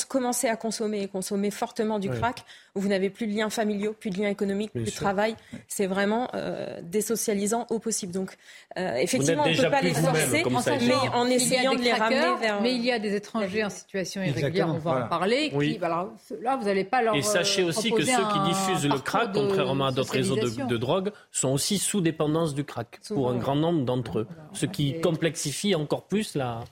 commencer à consommer et consommer fortement du crack, vous n'avez plus de liens familiaux, plus de liens économiques, plus de travail, c'est vraiment euh, désocialisant au possible. Donc euh, effectivement, on ne peut pas les forcer, mais en essayant de les ramener vers... Mais il y a des étrangers en situation irrégulière, on va en parler. Qui, bah, là, vous n'allez pas leur Et sachez euh, aussi que ceux qui diffusent le crack, contrairement à d'autres réseaux de, de, drogue, sont aussi sous dépendance du crack, pour un grand nombre d'entre eux. Ce qui complexifie encore plus la...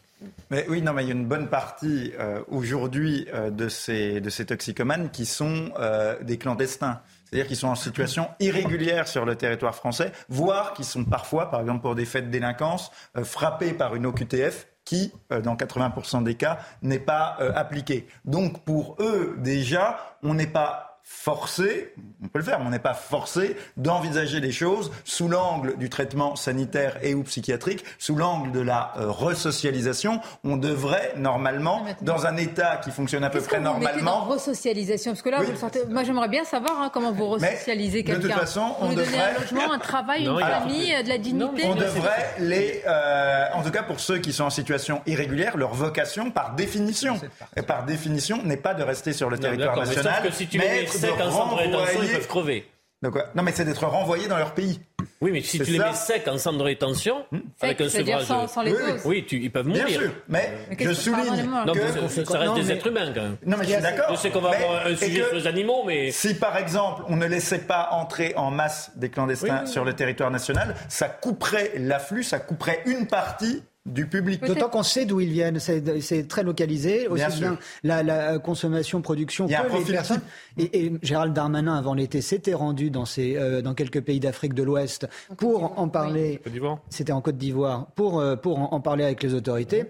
Mais oui, non, mais il y a une bonne partie euh, aujourd'hui euh, de, ces, de ces toxicomanes qui sont euh, des clandestins. C'est-à-dire qu'ils sont en situation irrégulière sur le territoire français, voire qui sont parfois, par exemple pour des faits de délinquance, frappés par une OQTF qui, dans 80% des cas, n'est pas appliquée. Donc pour eux, déjà, on n'est pas forcé, on peut le faire, mais on n'est pas forcé d'envisager les choses sous l'angle du traitement sanitaire et ou psychiatrique, sous l'angle de la euh, resocialisation. On devrait normalement, dans un État qui fonctionne à peu près normalement, resocialisation, parce que là, vous le sentez. Moi, j'aimerais bien savoir hein, comment vous resocialisez quelqu'un. De toute façon, on devrait un logement, un travail, une famille, de la dignité. on devrait les, euh, en tout cas pour ceux qui sont en situation irrégulière, leur vocation, par définition, et par définition, n'est pas de rester sur le territoire national, mais qu'un centre de rétention, ils peuvent crever. non, mais c'est d'être renvoyés dans leur pays. Oui, mais si tu les mets secs en centre de rétention, hmm avec un sevrage. Sans, sans les oui, oui. Tu, ils peuvent mourir. Bien sûr, mais, je souligne non, que. ça reste des êtres humains, quand même. Non, mais je suis d'accord. Je sais qu'on va avoir un sujet sur les animaux, mais. Si, par exemple, on ne laissait pas entrer en masse des clandestins sur le territoire national, ça couperait l'afflux, ça couperait une partie du public. D'autant qu'on sait d'où ils viennent, c'est très localisé, aussi bien, la, consommation, production que les personnes. Et, Gérald Darmanin, avant l'été, s'était rendu dans, euh, dans quelques pays d'Afrique de l'Ouest pour en parler. C'était en Côte d'Ivoire, pour, euh, pour en, parler avec les autorités.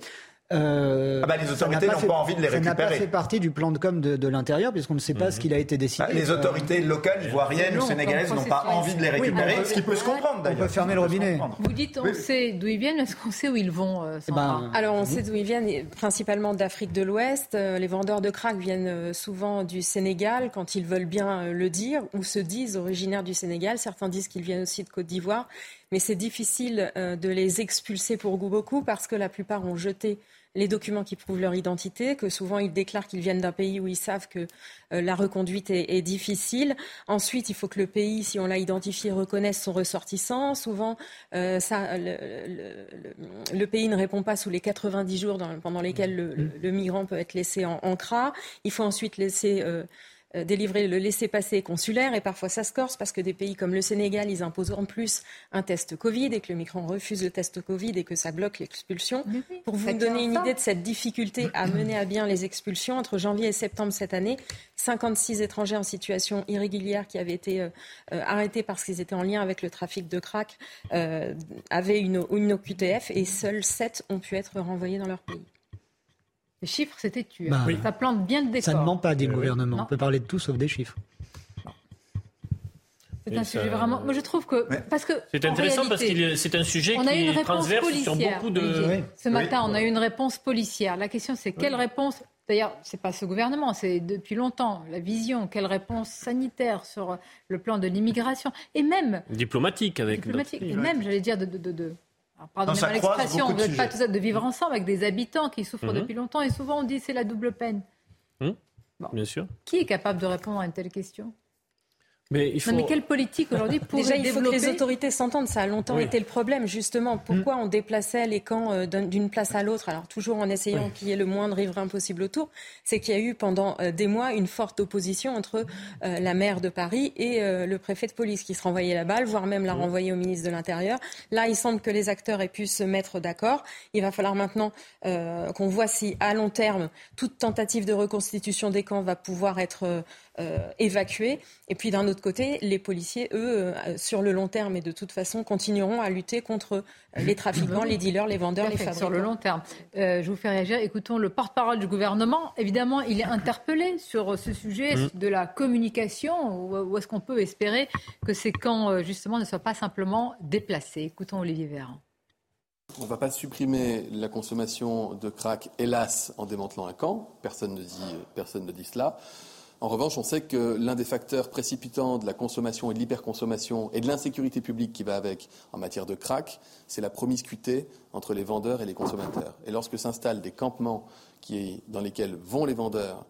Euh, ah bah les autorités n'ont pas, envie de les récupérer. Ça n'a pas fait partie du plan de com de, l'intérieur, puisqu'on ne sait pas ce mhm. qu'il a été décidé. Bah, les autorités locales, ivoiriennes ou sénégalaises n'ont pas envie de les récupérer, ce qui peut se comprendre d'ailleurs. On peut fermer le robinet. Vous dites on sait d'où ils viennent, est-ce qu'on sait où ils vont euh, eh ben, Alors on sait d'où ils viennent, principalement d'Afrique de l'Ouest. Euh, les vendeurs de crack viennent euh, souvent du Sénégal, quand ils veulent bien le dire, ou se disent originaires du Sénégal. Certains disent qu'ils viennent aussi de Côte d'Ivoire. Mais c'est difficile de les expulser pour beaucoup parce que la plupart ont jeté les documents qui prouvent leur identité, que souvent ils déclarent qu'ils viennent d'un pays où ils savent que euh, la reconduite est, difficile. Ensuite, il faut que le pays, si on l'a identifié, reconnaisse son ressortissant. Souvent, euh, ça, le, pays ne répond pas sous les 90 jours pendant lesquels le, migrant peut être laissé en, en CRA. Il faut ensuite laisser euh, délivrer le laissez-passer consulaire et parfois ça se corse parce que des pays comme le Sénégal, ils imposent en plus un test Covid et que le migrant refuse le test Covid et que ça bloque l'expulsion. Pour vous donner une idée de cette difficulté à mener à bien les expulsions, entre janvier et septembre cette année, 56 étrangers en situation irrégulière qui avaient été euh, euh, arrêtés parce qu'ils étaient en lien avec le trafic de crack avaient une, une OQTF et seuls 7 ont pu être renvoyés dans leur pays. Les chiffres, c'était tué. Bah, ça plante bien le décor. Ça ne ment pas, dit le gouvernement. On peut parler de tout sauf des chiffres. C'est un sujet vraiment. Moi, je trouve que parce que c'est intéressant parce que c'est un sujet qui est transverse sur beaucoup de. Ce matin, on a eu une réponse policière. La question, c'est quelle réponse D'ailleurs, ce n'est pas ce gouvernement, c'est depuis longtemps la vision, quelle réponse sanitaire sur le plan de l'immigration? Et même diplomatique avec diplomatique, et même, j'allais dire, de, de pardonnez-moi l'expression, vous n'êtes pas tout ça de vivre ensemble avec des habitants qui souffrent mhm. depuis longtemps et souvent on dit c'est la double peine. Mhm. Bien sûr. Qui est capable de répondre à une telle question? Mais, il faut... mais quelle politique aujourd'hui [LAUGHS] pour Déjà, il faut que les autorités s'entendent. Ça a longtemps été le problème, justement. Pourquoi mm. on déplaçait les camps euh, d'une place à l'autre Alors, toujours en essayant qu'il y ait le moindre riverain possible autour. C'est qu'il y a eu pendant euh, des mois une forte opposition entre euh, la maire de Paris et le préfet de police qui se renvoyait la balle, voire même la mm. renvoyait au ministre de l'Intérieur. Là, il semble que les acteurs aient pu se mettre d'accord. Il va falloir maintenant qu'on voit si, à long terme, toute tentative de reconstitution des camps va pouvoir être euh, évacués. Et puis d'un autre côté, les policiers, eux, euh, sur le long terme et de toute façon, continueront à lutter contre euh, les trafiquants, les dealers, les vendeurs, les fabricants. Sur le long terme. je vous fais réagir. Écoutons le porte-parole du gouvernement. Évidemment, il est interpellé sur ce sujet mmh. de la communication. Où est-ce qu'on peut espérer que ces camps, justement, ne soient pas simplement déplacés? Écoutons Olivier Véran. On ne va pas supprimer la consommation de crack, hélas, en démantelant un camp. Personne ne dit, personne ne dit cela. En revanche, on sait que l'un des facteurs précipitants de la consommation et de l'hyperconsommation et de l'insécurité publique qui va avec en matière de crack, c'est la promiscuité entre les vendeurs et les consommateurs. Et lorsque s'installent des campements dans lesquels vont les vendeurs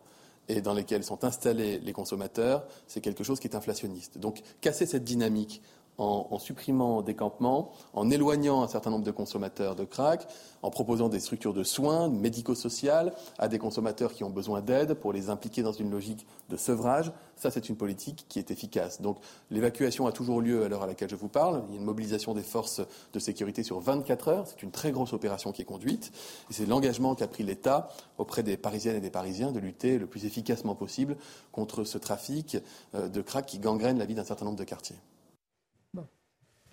et dans lesquels sont installés les consommateurs, c'est quelque chose qui est inflationniste. Donc casser cette dynamique en, supprimant des campements, en éloignant un certain nombre de consommateurs de crack, en proposant des structures de soins médico-sociales à des consommateurs qui ont besoin d'aide pour les impliquer dans une logique de sevrage. Ça, c'est une politique qui est efficace. Donc, l'évacuation a toujours lieu à l'heure à laquelle je vous parle. Il y a une mobilisation des forces de sécurité sur 24 heures. C'est une très grosse opération qui est conduite. Et c'est l'engagement qu'a pris l'État auprès des Parisiennes et des Parisiens de lutter le plus efficacement possible contre ce trafic euh, de crack qui gangrène la vie d'un certain nombre de quartiers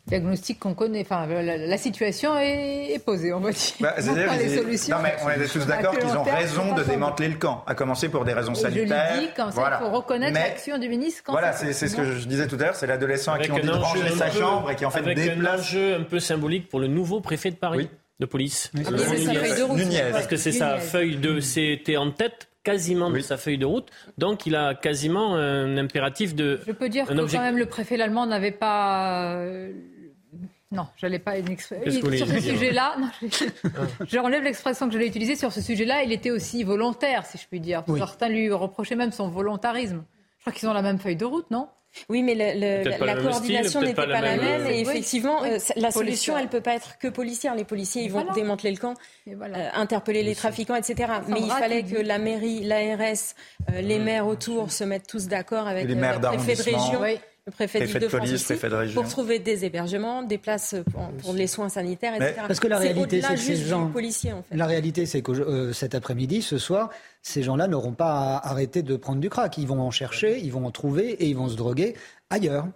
diagnostic qu'on connaît. Enfin, la, situation est, posée, on va dire. Bah, les solutions. Non, mais on est tous d'accord qu'ils ont raison de démanteler le camp, à commencer pour des raisons sanitaires. Je dis, comme ça, il faut reconnaître l'action du ministre. voilà, c'est ce que je disais tout à l'heure, c'est l'adolescent à qui on dit de ranger sa chambre et qui en fait avec déplace. un enjeu un peu symbolique pour le nouveau préfet de Paris. De police. Ah, c'est sa feuille de route. Parce que c'est sa feuille de. C'était en tête quasiment de sa feuille de route. Donc il a quasiment un impératif de. Je peux dire que quand même le préfet allemand n'avait pas euh, non, je n'allais pas une Sur ce sujet-là, je relève l'expression que je l'ai utilisée. Sur ce sujet-là, il était aussi volontaire, si je puis dire. Certains lui reprochaient même son volontarisme. Je crois qu'ils ont la même feuille de route, non? Oui, mais la, coordination n'était pas, la même. Et effectivement, euh, la solution, elle ne peut pas être que policière. Les policiers, ils vont démanteler le camp, euh, interpeller les trafiquants, etc. mais il fallait que la mairie, l'ARS, euh, les maires autour se mettent tous d'accord avec le préfet de région le préfet, de, France pour trouver des hébergements, des places pour, les soins sanitaires, etc. parce que la réalité, c'est que ces gens, la réalité, c'est que euh, cet après-midi, ce soir, ces gens-là n'auront pas à arrêter de prendre du crack. Ils vont en chercher, ils vont en trouver et ils vont se droguer ailleurs.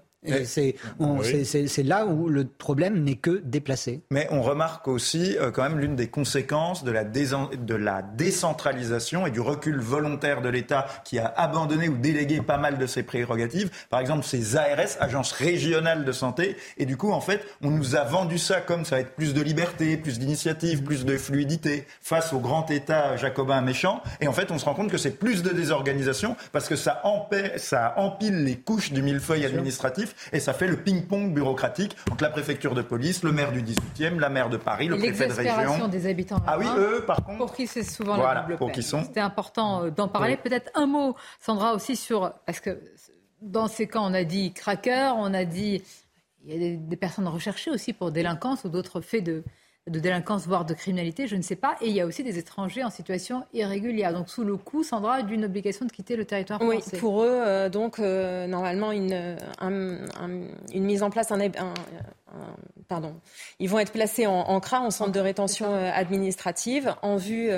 C'est là où le problème n'est que déplacé. Mais on remarque aussi euh, quand même l'une des conséquences de la, de la décentralisation et du recul volontaire de l'État qui a abandonné ou délégué pas mal de ses prérogatives. Par exemple, ces ARS, agences régionales de santé. Et du coup, en fait, on nous a vendu ça comme ça va être plus de liberté, plus d'initiative, plus de fluidité face au grand État jacobin méchant. Et en fait, on se rend compte que c'est plus de désorganisation parce que ça, ça empile les couches du millefeuille administratif et ça fait le ping-pong bureaucratique entre la préfecture de police, le maire du 18e, la maire de Paris, le préfet de région. des habitants. Ah oui, eux, par contre. Pour qui c'est souvent la double pour qui sont. C'était important euh, d'en parler. Peut-être un mot, Sandra, aussi sur. Parce que dans ces cas, on a dit cracker, on a dit. Il y a des personnes recherchées aussi pour délinquance ou d'autres faits de, de délinquance, voire de criminalité, je ne sais pas. Et il y a aussi des étrangers en situation irrégulière. Donc sous le coup, Sandra, d'une obligation de quitter le territoire français. Oui, pour eux, euh, donc euh, normalement, une, une mise en place, un, pardon, ils vont être placés en, en CRA, en centre de rétention euh, administrative, en vue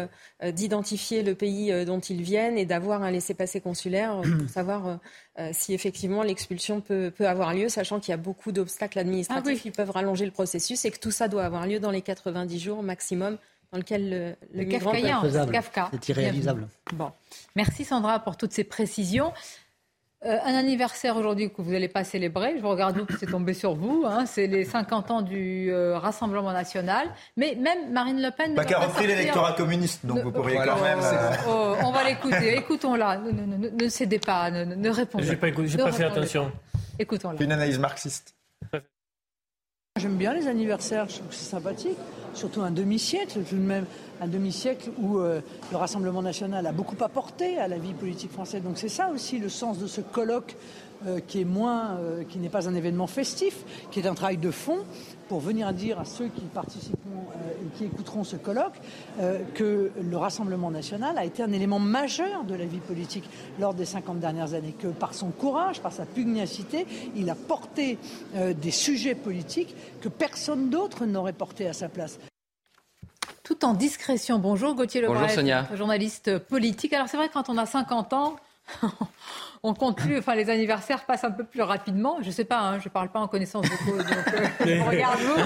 d'identifier le pays dont ils viennent et d'avoir un laissez-passer consulaire pour [CLEARS THROAT] savoir si effectivement l'expulsion peut, peut, avoir lieu, sachant qu'il y a beaucoup d'obstacles administratifs ah qui peuvent rallonger le processus et que tout ça doit avoir lieu dans les 90 jours maximum dans lequel le, le, migrant C'est irréalisable. Bon. Merci Sandra pour toutes ces précisions. Euh, un anniversaire aujourd'hui que vous n'allez pas célébrer, je regarde où c'est tombé sur vous, hein, c'est les 50 ans du euh, Rassemblement national. Mais même Marine Le Pen. Bah, qui a repris l'électorat communiste, donc vous pourriez quand même. Euh, oh, on va l'écouter, écoutons-la. Ne, cédez pas, ne, répondez pas. J'ai pas, pas fait attention. Écoutons-la. Une analyse marxiste. J'aime bien les anniversaires, je trouve que c'est sympathique. Surtout un demi-siècle, tout de même, un demi-siècle où euh, le Rassemblement national a beaucoup apporté à la vie politique française. Donc c'est ça aussi le sens de ce colloque euh, qui est moins, euh, qui n'est pas un événement festif, qui est un travail de fond pour venir dire à ceux qui participeront et qui écouteront ce colloque que le Rassemblement national a été un élément majeur de la vie politique lors des 50 dernières années, que par son courage, par sa pugnacité, il a porté des sujets politiques que personne d'autre n'aurait porté à sa place tout en discrétion. Bonjour Gauthier Lebret, journaliste politique. Alors c'est vrai quand on a 50 ans, [LAUGHS] on compte plus, enfin les anniversaires passent un peu plus rapidement. Je sais pas, hein, je parle pas en connaissance de cause, donc euh, [LAUGHS] regarde-vous.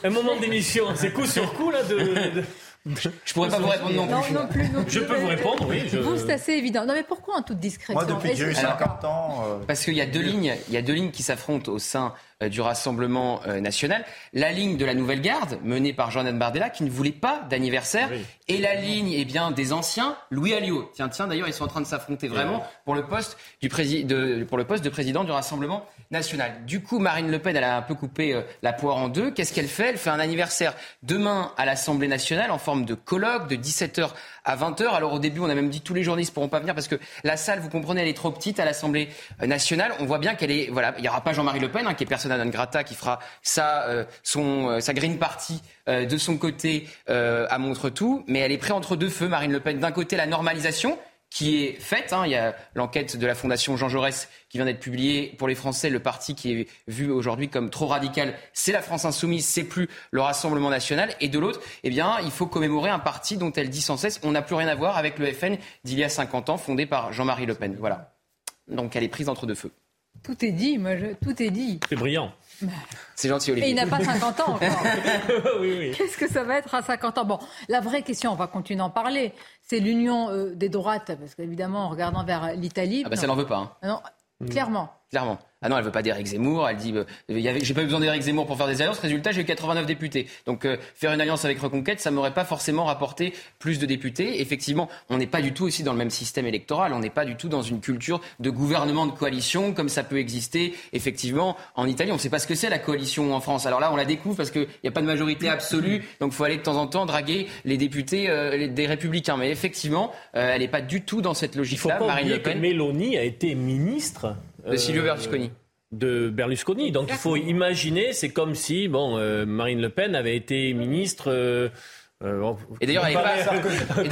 C'est un moment d'émission, c'est coup sur coup là de... Je pourrais pas vous répondre non, plus. Je peux vous répondre, oui. Vous, c'est assez évident. Non, mais pourquoi en toute discrétion? Moi, depuis que j'ai eu 50 ans. Euh, Parce qu'il y a deux lignes, il y a deux lignes qui s'affrontent au sein euh, du Rassemblement euh, national. La ligne de la Nouvelle Garde, menée par Jean-Anne Bardella, qui ne voulait pas d'anniversaire, et la ligne eh bien, des anciens, Louis Alliot. Tiens, tiens, d'ailleurs, ils sont en train de s'affronter vraiment pour, le poste du de, pour le poste de président du Rassemblement national. Du coup, Marine Le Pen, elle a un peu coupé euh, la poire en deux. Qu'est-ce qu'elle fait? Elle fait un anniversaire demain à l'Assemblée nationale en forme de colloque de 17h à 20h. Alors au début, on a même dit tous les journalistes pourront pas venir parce que la salle, vous comprenez, elle est trop petite à l'Assemblée nationale. On voit bien qu'elle est, voilà, il y aura pas Jean-Marie Le Pen, hein, qui est persona non grata, qui fera sa, euh, son, euh, sa green party euh, de son côté à Montretout. Mais elle est prête entre deux feux, Marine Le Pen. D'un côté, la normalisation qui est faite. Hein. Il y a l'enquête de la Fondation Jean Jaurès qui vient d'être publiée. Pour les Français, le parti qui est vu aujourd'hui comme trop radical, c'est la France insoumise, c'est plus le Rassemblement national. Et de l'autre, eh bien, il faut commémorer un parti dont elle dit sans cesse on n'a plus rien à voir avec le FN d'il y a 50 ans, fondé par Jean-Marie Le Pen. Voilà. Donc elle est prise entre deux feux. Tout est dit, moi, tout est dit. C'est brillant. C'est gentil, Olivier. Et il n'a pas 50 ans encore. [LAUGHS] Qu'est-ce que ça va être à 50 ans? Bon, la vraie question, on va continuer d'en parler, c'est l'union euh, des droites, parce qu'évidemment, en regardant vers l'Italie... Ah bah ça n'en veut pas. Hein. Non, clairement. Clairement. Ah non, elle veut pas d'Éric Zemmour. Elle dit, euh, j'ai pas eu besoin d'Éric Zemmour pour faire des alliances. Résultat, j'ai eu 89 députés. Donc euh, faire une alliance avec Reconquête, ça m'aurait pas forcément rapporté plus de députés. Effectivement, on n'est pas du tout aussi dans le même système électoral. On n'est pas du tout dans une culture de gouvernement de coalition comme ça peut exister effectivement en Italie. On ne sait pas ce que c'est la coalition en France. Alors là, on la découvre parce qu'il n'y a pas de majorité absolue. Donc faut aller de temps en temps draguer les députés euh, des Républicains. Mais effectivement, elle n'est pas du tout dans cette logique-là. Marine Le Pen. Que Mélanie a été ministre de Silvio Berlusconi. De Berlusconi. Donc il faut imaginer, c'est comme si bon, euh, Marine Le Pen avait été ministre. Euh, euh, et d'ailleurs, elle n'est pas, [LAUGHS] alliée de,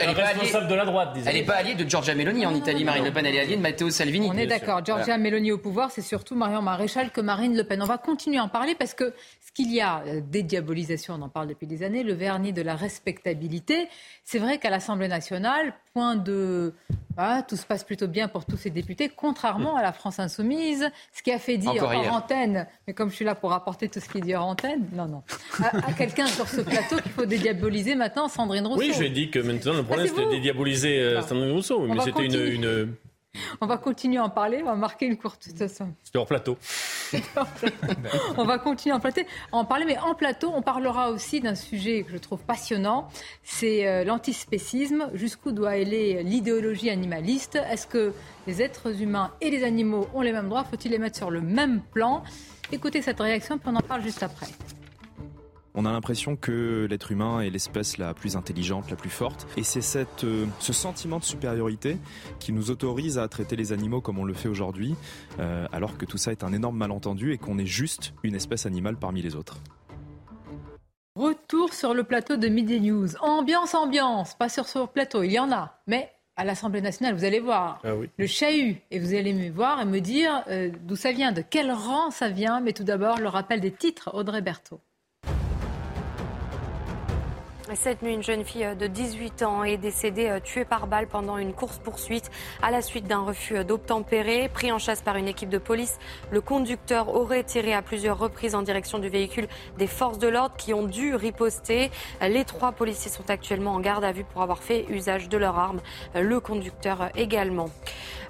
elle est pas alliée, de la droite. Elle n'est pas alliée de Giorgia Meloni en Italie. Marine Le Pen, elle est alliée de Matteo Salvini. On est d'accord. Giorgia Meloni au pouvoir, c'est surtout Marion Maréchal que Marine Le Pen. On va continuer à en parler parce que ce qu'il y a des diabolisations, on en parle depuis des années, le vernis de la respectabilité. C'est vrai qu'à l'Assemblée nationale, point de ah, tout se passe plutôt bien pour tous ces députés, contrairement à la France insoumise, ce qui a fait dire en antenne, mais comme je suis là pour apporter tout ce qui est dit en antenne, non, non, à, quelqu'un sur ce plateau qu'il faut dédiaboliser maintenant Sandrine Rousseau. Oui, je ai dit que maintenant le problème c'était de dédiaboliser euh, Sandrine Rousseau, mais c'était une on va continuer à en parler, on va marquer une courte. C'était hors plateau. [LAUGHS] on va continuer à en parler, mais en plateau, on parlera aussi d'un sujet que je trouve passionnant, c'est euh, l'antispécisme. Jusqu'où doit aller l'idéologie animaliste? Est-ce que les êtres humains et les animaux ont les mêmes droits? Faut-il les mettre sur le même plan? Écoutez cette réaction, puis on en parle juste après. On a l'impression que l'être humain est l'espèce la plus intelligente, la plus forte. Et c'est euh, ce sentiment de supériorité qui nous autorise à traiter les animaux comme on le fait aujourd'hui, euh, alors que tout ça est un énorme malentendu et qu'on est juste une espèce animale parmi les autres. Retour sur le plateau de Midi News. Ambiance, ambiance, pas sur ce plateau, il y en a. Mais à l'Assemblée nationale, vous allez voir ah le chahut et vous allez me voir et me dire euh, d'où ça vient, de quel rang ça vient. Mais tout d'abord, le rappel des titres, Audrey Berthaud. Cette nuit, une jeune fille de 18 ans est décédée euh, tuée par balle pendant une course-poursuite à la suite d'un refus d'obtempérer. Pris en chasse par une équipe de police, le conducteur aurait tiré à plusieurs reprises en direction du véhicule des forces de l'ordre qui ont dû riposter. Les trois policiers sont actuellement en garde à vue pour avoir fait usage de leurs armes. Le conducteur également.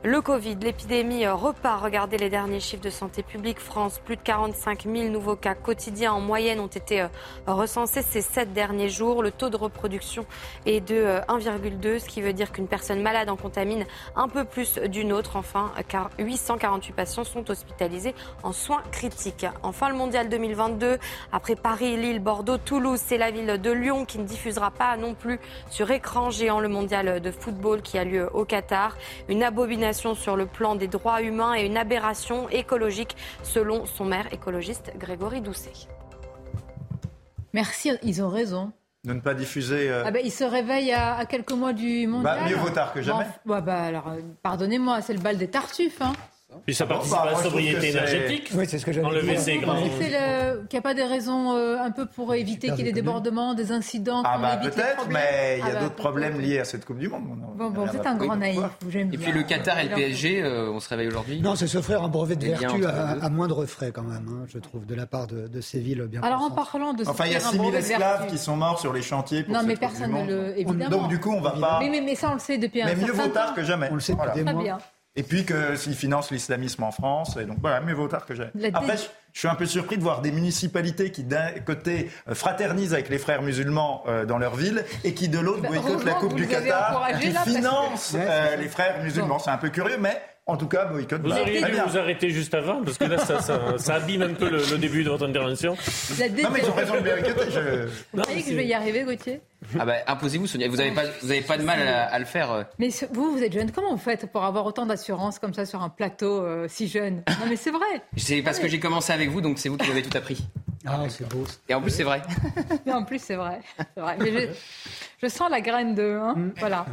Le Covid, l'épidémie repart. Regardez les derniers chiffres de Santé publique France. Plus de 45 000 nouveaux cas quotidiens en moyenne ont été euh, recensés ces sept derniers jours. Taux de reproduction est de 1,2, euh, ce qui veut dire qu'une personne malade en contamine un peu plus d'une autre. Enfin, car 848 patients sont hospitalisés en soins critiques. Enfin, le mondial 2022, après Paris, Lille, Bordeaux, Toulouse, c'est la ville de Lyon qui ne diffusera pas non plus sur écran géant le mondial de football qui a lieu au Qatar. Une abomination sur le plan des droits humains et une aberration écologique, selon son maire écologiste Grégory Doucet. Merci, ils ont raison. De ne pas diffuser. Euh, ah ben, il se réveille à, quelques mois du mondial. Bah, mieux vaut tard que jamais. bah, alors, euh, pardonnez-moi, c'est le bal des tartuffes. Hein. Puis ça participe à la sobriété énergétique. Oui, c'est ce que j'allais Enlever ces grands. Qu'il n'y a pas des raisons euh, un peu pour éviter qu'il y ait des débordements, des incidents. Ah bah peut-être, mais il y a ah bah, d'autres problèmes liés à cette Coupe du Monde. Bon, bon, c'est un grand naïf. Et puis le Qatar et le PSG, euh, on se réveille aujourd'hui. Non, c'est s'offrir un brevet de vertu à, moindre frais quand même, hein, je trouve, de la part de, ces villes bien. Alors en parlant de. Enfin, il y a 6000 esclaves qui sont morts sur les chantiers. Pour non, mais personne ne le. Évidemment. Donc du coup, on va pas. Mais ça, on le sait depuis un certain temps. Mais mieux vaut tard que jamais. On le sait depuis des mois. Et puis s'ils financent l'islamisme en France. Et donc voilà, mieux vaut tard que jamais. Après, je suis un peu surpris de voir des municipalités qui, d'un côté, euh, fraternisent avec les frères musulmans euh, dans leur ville et qui, de l'autre, bah, boycottent la Coupe du Qatar, qui financent euh, les frères musulmans. C'est un peu curieux, mais en tout cas, boycott. Vous auriez dû vous arrêter juste avant, parce que là, ça, ça, abîme un peu le, début de votre intervention. Non, mais ils ont raison de boycotter. Je... Vous que je vais y arriver, Gauthier? Ah bah, imposez-vous, Sonia. Vous n'avez pas, vous avez pas de mal à, le faire. Euh. Mais vous, vous êtes jeune. Comment vous faites pour avoir autant d'assurance comme ça sur un plateau euh, si jeune? Non, mais c'est vrai. C'est parce que j'ai commencé avec vous, donc c'est vous qui avez tout appris. Ah, c'est beau. Et en plus, c'est vrai. [LAUGHS] Et en plus, c'est vrai. vrai. Mais je sens la graine de. Hein, mm. Voilà.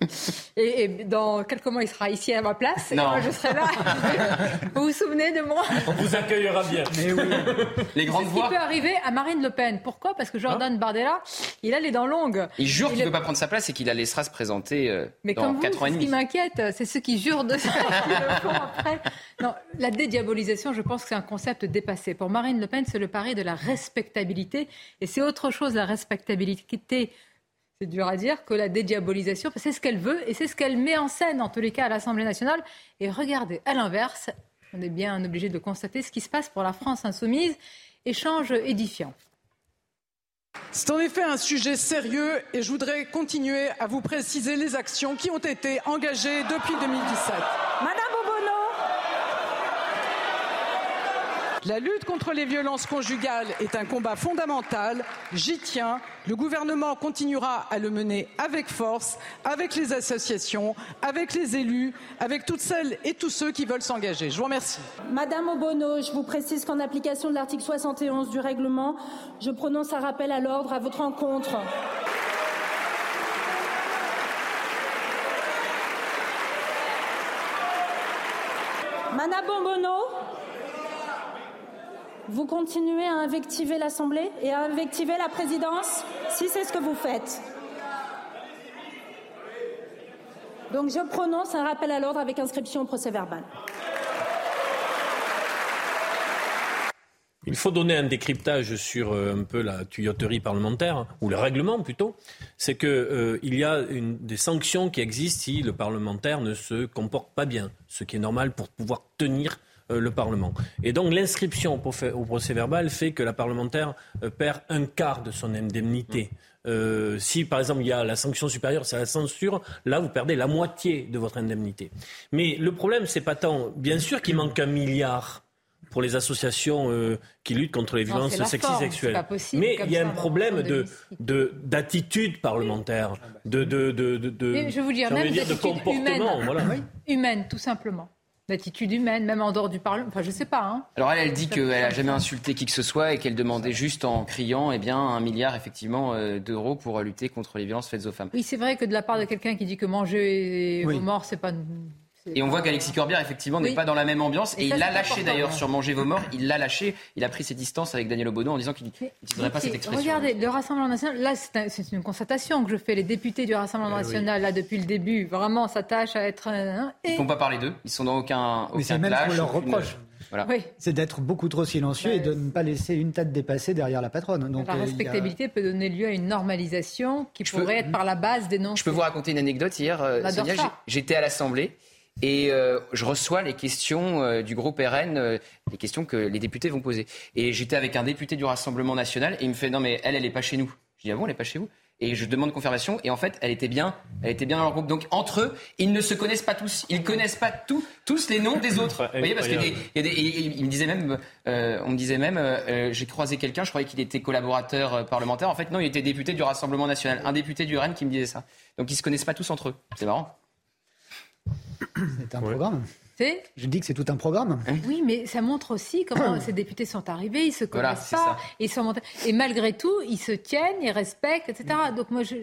[LAUGHS] Et, dans quelques mois, il sera ici à ma place. Et moi, je serai là. [LAUGHS] vous vous souvenez de moi? On vous accueillera bien. Mais oui. Les grandes voix. Ce qui peut arriver à Marine Le Pen. Pourquoi? Parce que Jordan hein Bardella, il a les dents longues. Il jure qu'il ne peut pas prendre sa place et qu'il la laissera se présenter euh, Mais dans comme 4 ans et demi. Ce qui m'inquiète, c'est ceux qui jurent de ça qui le font après. Non, la dédiabolisation, je pense que c'est un concept dépassé. Pour Marine Le Pen, c'est le pari de la respectabilité. Et c'est autre chose, la respectabilité c'est dur à dire, que la dédiabolisation, c'est ce qu'elle veut et c'est ce qu'elle met en scène, en tous les cas, à l'Assemblée nationale. Et regardez, à l'inverse, on est bien obligé de constater ce qui se passe pour la France insoumise. Échange édifiant. C'est en effet un sujet sérieux et je voudrais continuer à vous préciser les actions qui ont été engagées depuis 2017. Madame Obono La lutte contre les violences conjugales est un combat fondamental. J'y tiens. Le gouvernement continuera à le mener avec force, avec les associations, avec les élus, avec toutes celles et tous ceux qui veulent s'engager. Je vous remercie. Madame Obono, je vous précise qu'en application de l'article 71 du règlement, je prononce un rappel à l'ordre à votre encontre. Madame Obono vous continuez à invectiver l'Assemblée et à invectiver la présidence si c'est ce que vous faites. Donc je prononce un rappel à l'ordre avec inscription au procès verbal. Il faut donner un décryptage sur euh, un peu la tuyauterie parlementaire, ou le règlement plutôt. C'est qu'il euh, y a des sanctions qui existent si le parlementaire ne se comporte pas bien, ce qui est normal pour pouvoir tenir le Parlement. Et donc l'inscription au procès verbal fait que la parlementaire euh, perd un quart de son indemnité. Euh, si par exemple il y a la sanction supérieure, c'est la censure, là vous perdez la moitié de votre indemnité. Mais le problème, c'est pas tant, bien sûr qu'il manque un milliard pour les associations qui luttent contre les violences sexistes sexuelles. Mais il y a un problème de, d'attitude parlementaire, de, de, de, je vous dire, même dire, de comportement, humaine, humaine, tout simplement d'attitude humaine, même en dehors du Parlement. Enfin, je sais pas. Hein. Alors elle, elle dit qu'elle n'a jamais insulté qui que ce soit et qu'elle demandait juste en criant eh bien, un milliard effectivement euh, d'euros pour lutter contre les violences faites aux femmes. Oui, c'est vrai que de la part de quelqu'un qui dit que manger vos morts, c'est pas et on voit qu'Alexis Corbière, effectivement, n'est pas dans la même ambiance. Et, il l'a lâché d'ailleurs sur Manger vos morts. Il l'a lâché. Il a pris ses distances avec Daniel Obono en disant qu'il n'utiliserait pas cette expression. Regardez, le Rassemblement national, là, c'est une constatation que je fais. Les députés du Rassemblement eh national, là, depuis le début, vraiment s'attachent à être. Hein, Ils ne font pas parler d'eux. Ils sont dans aucun, aucun Mais c'est même qu'on leur reproche. Voilà. C'est d'être beaucoup trop silencieux et de ne pas laisser une tête dépasser derrière la patronne. Donc, la euh, respectabilité peut donner lieu à une normalisation qui pourrait être par la base des noms. Je peux vous raconter une anecdote. Hier, euh, j'étais à l'Assemblée et euh, je reçois les questions euh, du groupe RN, euh, les questions que les députés vont poser. Et j'étais avec un député du Rassemblement national et il me fait non mais elle, elle est pas chez nous. Je dis ah bon, elle est pas chez vous? Et je demande confirmation et en fait, elle était bien, elle était bien dans leur groupe. Donc entre eux, ils ne se connaissent pas tous, ils connaissent pas tous tous les noms des autres. Vous voyez parce y a des, il me disait même, on me disait même, j'ai croisé quelqu'un, je croyais qu'il était collaborateur parlementaire. En fait non, il était député du Rassemblement national, un député du RN qui me disait ça. Donc ils se connaissent pas tous entre eux. C'est marrant. C'est un programme. Je dis que c'est tout un programme. Oui, mais ça montre aussi comment [COUGHS] ces députés sont arrivés, ils se connaissent pas, ils sont et malgré tout, ils se tiennent, ils respectent, etc. Donc moi, je...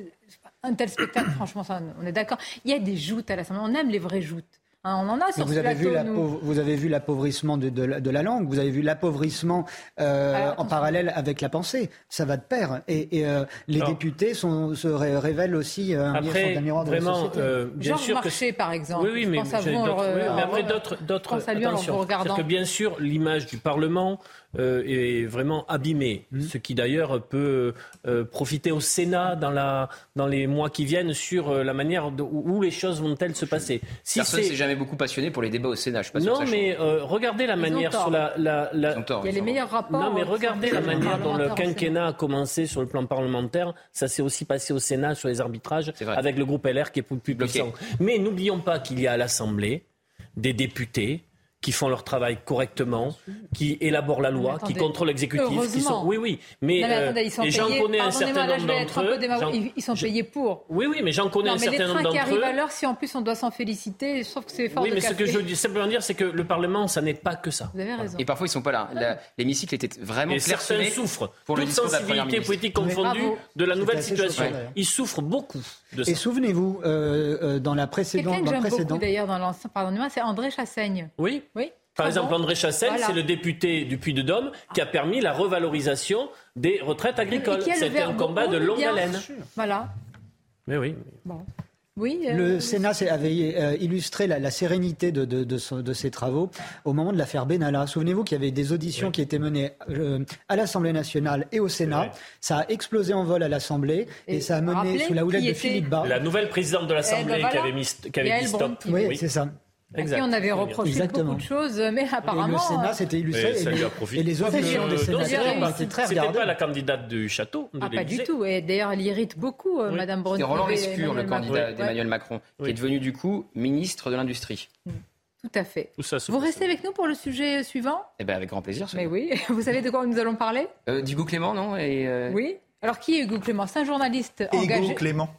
un tel spectacle, [COUGHS] franchement, on est d'accord. Il y a des joutes à l'Assemblée, on aime les vraies joutes. Hein, on en a sur vous, avez vu vous avez vu l'appauvrissement de, de, la langue, vous avez vu l'appauvrissement euh, en parallèle avec la pensée. Ça va de pair. Et, et euh, les députés sont, se révèlent aussi euh, un, après, miroir de vraiment, la société. bien sûr Marché, que... par exemple. Oui, oui, mais, mais après d'autres, d'autres. Attention, parce que bien sûr, l'image du Parlement euh, est vraiment abîmé. Mmh. Ce qui d'ailleurs peut euh, profiter au Sénat dans, la, dans les mois qui viennent sur euh, la manière où les choses vont-elles se passer. Si Personne s'est jamais beaucoup passionné pour les débats au Sénat. Je pas non, mais regardez la manière sur la, la, la... Il y a les meilleurs rapports. Non, mais regardez la manière dont le quinquennat a commencé sur le plan parlementaire. Ça s'est aussi passé au Sénat sur les arbitrages avec le groupe LR qui est plus puissant. Mais n'oublions pas qu'il y a à l'Assemblée des députés qui font leur travail correctement, qui élaborent la loi, qui contrôlent l'exécutif, qui sont oui oui, mais, euh, et j'en connais un certain nombre d'entre eux. Ils sont payés pour. Oui oui, mais j'en connais un certain nombre d'entre eux. Mais les trains qui arrivent à l'heure, si en plus on doit s'en féliciter, je trouve que c'est fort. Oui, mais ce que je veux simplement dire, c'est que le Parlement, ça n'est pas que ça. Vous avez raison. Et parfois ils sont pas là. L'hémicycle était vraiment et certains souffrent. Pour toute sensibilité politique confondue de la nouvelle situation. Ils souffrent beaucoup de. Et souvenez-vous, euh, euh, dans la précédente, précédent, d'ailleurs dans l'ancien, pardonnez-moi, c'est André Chassaigne. Oui. Oui. Par exemple, André Chassel, c'est le député du Puy-de-Dôme qui a permis la revalorisation des retraites agricoles. C'était un combat de longue haleine. Voilà. Mais oui. Bon. Oui. Le Sénat avait illustré la, sérénité de, de, ses travaux au moment de l'affaire Benalla. Souvenez-vous qu'il y avait des auditions qui étaient menées à l'Assemblée nationale et au Sénat. Ça a explosé en vol à l'Assemblée et, ça a mené sous la houlette de Philippe Bas. La nouvelle présidente de l'Assemblée eh ben qui avait mis, qui avait dit stop. Oui, c'est ça. Exact. on avait reproché beaucoup de choses, mais apparemment. Et le Sénat s'était illustré. Et, et, les autres des sénateurs étaient très C'était pas la candidate du château. De ah, pas du tout. Et d'ailleurs, elle irrite beaucoup, euh, Madame Brun. C'est Roland Lescure, le candidat d'Emmanuel Macron, qui est devenu du coup ministre de l'Industrie. Mm. Tout à fait. Vous restez avec nous pour le sujet suivant? Eh bien, avec grand plaisir. Mais oui. [LAUGHS] Vous savez de quoi nous allons parler? Euh, D'Hugo Clément, non? Et euh... Oui. Alors, qui est Hugo Clément? C'est un journaliste engagé. Hugo Clément.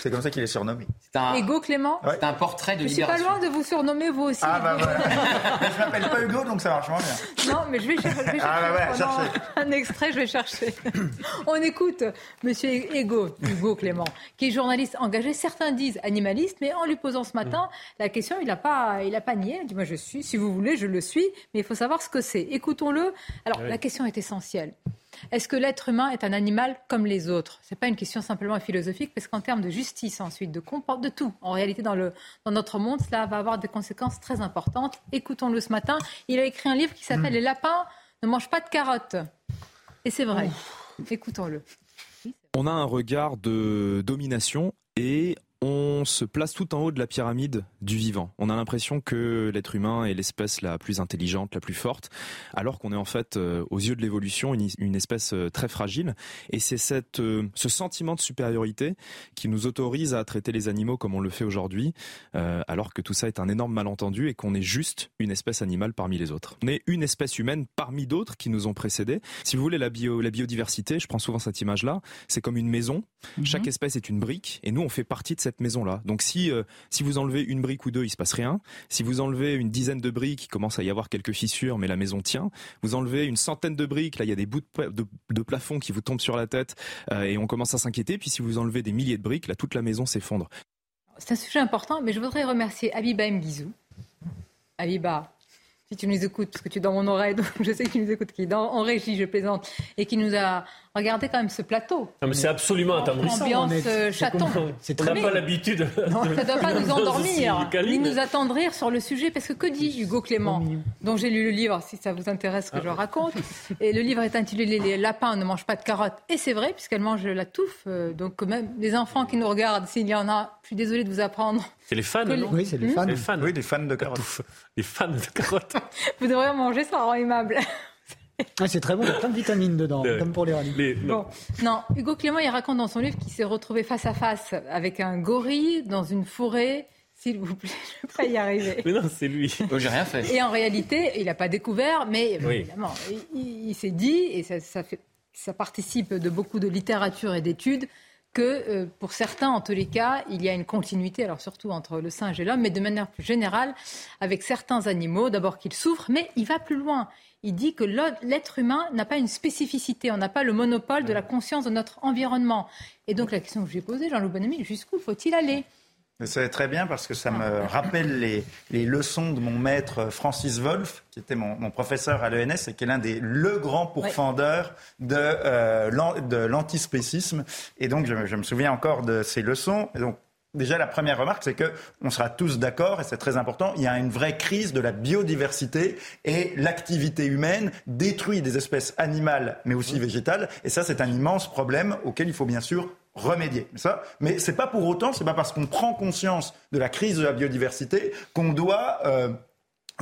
C'est comme ça qu'il est surnommé. C'est un... Hugo Clément C'est un portrait de Je suis pas loin de vous surnommer vous aussi. Ah bah voilà. [LAUGHS] je m'appelle pas Hugo, donc ça marche moins bien. Non, mais je vais, chercher, ah bah chercher un extrait, je vais chercher. [CLEARS THROAT] On écoute Monsieur Hugo, Hugo Clément, qui est journaliste engagé. Certains disent animaliste, mais en lui posant ce matin la question, il n'a pas, il a pas nié. Il dit moi je suis, si vous voulez, je le suis, mais il faut savoir ce que c'est. Écoutons-le. Alors la question est essentielle. Est-ce que l'être humain est un animal comme les autres? Ce n'est pas une question simplement philosophique, parce qu'en termes de justice ensuite, de comport, de tout, en réalité dans, le, dans notre monde, cela va avoir des conséquences très importantes. Écoutons-le ce matin. Il a écrit un livre qui s'appelle mm. Les lapins ne mangent pas de carottes. Et c'est vrai. Écoutons-le. On a un regard de domination et on se place tout en haut de la pyramide du vivant. On a l'impression que l'être humain est l'espèce la plus intelligente, la plus forte, alors qu'on est en fait, euh, aux yeux de l'évolution, une, espèce euh, très fragile. Et c'est cette, euh, ce sentiment de supériorité qui nous autorise à traiter les animaux comme on le fait aujourd'hui, alors que tout ça est un énorme malentendu et qu'on est juste une espèce animale parmi les autres. On est une espèce humaine parmi d'autres qui nous ont précédés. Si vous voulez, la, bio, la biodiversité, je prends souvent cette image-là, c'est comme une maison. Mhm. Chaque espèce est une brique et nous, on fait partie de cette maison-là. Donc si, euh, si vous enlevez une brique ou deux, il se passe rien. Si vous enlevez une dizaine de briques, il commence à y avoir quelques fissures, mais la maison tient. Vous enlevez une centaine de briques, là il y a des bouts de, plafond qui vous tombent sur la tête euh, et on commence à s'inquiéter. Puis si vous enlevez des milliers de briques, là toute la maison s'effondre. C'est un sujet important, mais je voudrais remercier Abiba Mguizou. Abiba, si tu nous écoutes, parce que tu es dans mon oreille, [LAUGHS] donc je sais que tu nous écoutes, qui est en régie, je plaisante, et qui nous a regardé quand même ce plateau. c'est absolument attendrissant. Ambiance euh, chaton. On n'a pas l'habitude. ça ne doit pas nous endormir, ni nous attendrir sur le sujet, parce que que dit Hugo Clément, dont j'ai lu le livre, si ça vous intéresse que je raconte, et le livre est intitulé Les lapins ne mangent pas de carottes, et c'est vrai, puisqu'elles mangent la touffe, euh, donc même les enfants qui nous regardent, s'il y en a, je suis désolée de vous apprendre. C'est les fans, non Oui, c'est les, fans. les fans. Oui, des fans de carottes. Les fans de carottes. [LAUGHS] Vous devriez manger, ça rend aimable. Ah, c'est très bon, il y a plein de vitamines dedans, comme pour les rallye. non. non. Hugo Clément, il raconte dans son livre qu'il s'est retrouvé face à face avec un gorille dans une forêt. S'il vous plaît, [LAUGHS] je ne vais pas y arriver. Mais non, c'est lui. Oh, j'ai rien fait. Et en réalité, il n'a pas découvert, mais évidemment, il, s'est dit, et ça, ça, fait, ça participe de beaucoup de littérature et d'études, que euh, pour certains, en tous les cas, il y a une continuité, alors surtout entre le singe et l'homme, mais de manière plus générale, avec certains animaux, d'abord qu'ils souffrent, mais il va plus loin. Il dit que l'être humain n'a pas une spécificité, on n'a pas le monopole de la conscience de notre environnement. Et donc la question que j'ai posée, Jean-Loup Bonamy, jusqu'où faut-il aller? C'est très bien parce que ça me rappelle les, les, leçons de mon maître Francis Wolff, qui était mon, mon professeur à l'ENS et qui est l'un des le grand pourfendeurs de, euh, de l'antispécisme. Et donc, je, je, me souviens encore de ces leçons. Et donc, Déjà, la première remarque, c'est que on sera tous d'accord, et c'est très important, il y a une vraie crise de la biodiversité et l'activité humaine détruit des espèces animales, mais aussi végétales. Et ça, c'est un immense problème auquel il faut bien sûr remédier. Ça, mais c'est pas pour autant, c'est pas parce qu'on prend conscience de la crise de la biodiversité qu'on doit euh,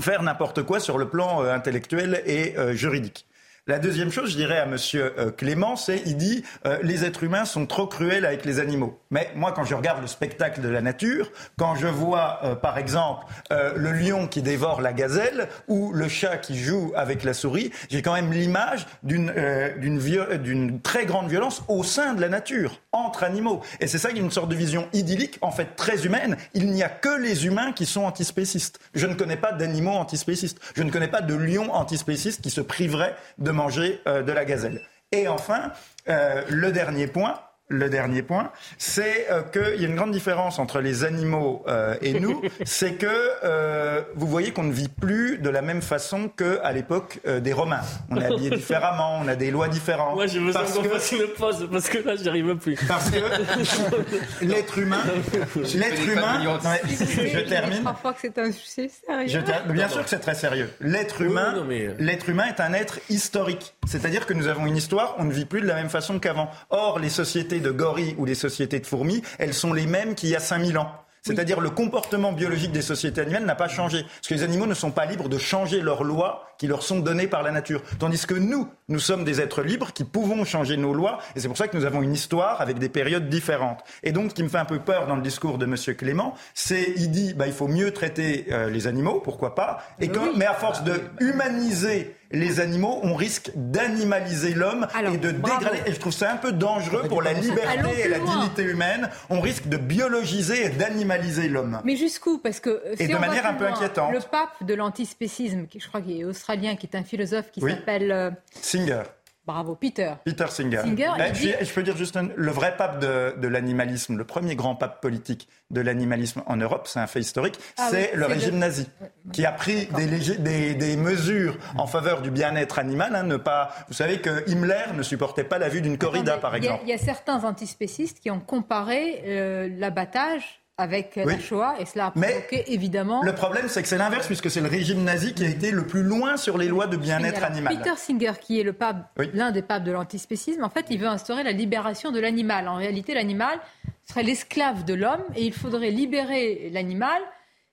faire n'importe quoi sur le plan euh, intellectuel et euh, juridique. La deuxième chose, je dirais à Monsieur euh, Clément, c'est il dit euh, les êtres humains sont trop cruels avec les animaux. Mais moi, quand je regarde le spectacle de la nature, quand je vois, euh, par exemple, le lion qui dévore la gazelle ou le chat qui joue avec la souris, j'ai quand même l'image d'une d'une très grande violence au sein de la nature, entre animaux. Et c'est ça qui est une sorte de vision idyllique, en fait très humaine. Il n'y a que les humains qui sont antispécistes. Je ne connais pas d'animaux antispécistes. Je ne connais pas de lions antispécistes qui se priveraient de manger euh, de la gazelle. Et enfin, euh, le dernier point, le dernier point, c'est euh, qu'il y a une grande différence entre les animaux euh, et [LAUGHS] nous. c'est que euh, vous voyez qu'on ne vit plus de la même façon qu'à l'époque des Romains. On est habillé [LAUGHS] différemment, on a des lois différentes. Moi, j'ai besoin qu'on fasse une pause parce que là, j'y arrive plus. Parce que l'être [LAUGHS] humain, l'être humain, je termine. Parfois que c'est un sujet sérieux. bien sûr que c'est très sérieux. L'être humain, l'être humain est un être historique. C'est-à-dire que nous avons une histoire, on ne vit plus de la même façon qu'avant. Or, les sociétés de gorilles ou les sociétés de fourmis, elles sont les mêmes qu'il y a 5000 ans. C'est-à-dire le comportement biologique des sociétés animales n'a pas changé. Parce que les animaux ne sont pas libres de changer leurs lois qui leur sont données par la nature. Tandis que nous, nous sommes des êtres libres qui pouvons changer nos lois. Et c'est pour ça que nous avons une histoire avec des périodes différentes. Et donc, ce qui me fait un peu peur dans le discours de M. Clément, c'est il dit bah, il faut mieux traiter euh, les animaux, pourquoi pas. Et mais à force de humaniser les animaux, on risque d'animaliser l'homme et de dégrader. Et je trouve ça un peu dangereux pour la liberté et la dignité humaine. On risque de biologiser et d'animaliser l'homme. Mais jusqu'où? Parce que si et de manière un peu inquiétante. Le pape de l'antispécisme, je crois qu'il est australien, qui est un philosophe qui s'appelle euh, Singer. Bravo, Peter. Peter Singer. Ben, je, peux dire juste le vrai pape de, l'animalisme, le premier grand pape politique de l'animalisme en Europe, c'est un fait historique, ah c'est le régime nazi, qui a pris des, des, mesures en faveur du bien-être animal. Hein, ne pas, vous savez que Himmler ne supportait pas la vue d'une corrida, par exemple. Il y, a certains antispécistes qui ont comparé euh, l'abattage avec la Shoah et cela a provoqué évidemment. Le problème, c'est que c'est l'inverse puisque c'est le régime nazi qui a été le plus loin sur les lois de bien-être animal. Peter Singer, qui est le pape, l'un des papes de l'antispécisme, en fait, il veut instaurer la libération de l'animal. En réalité, l'animal serait l'esclave de l'homme et il faudrait libérer l'animal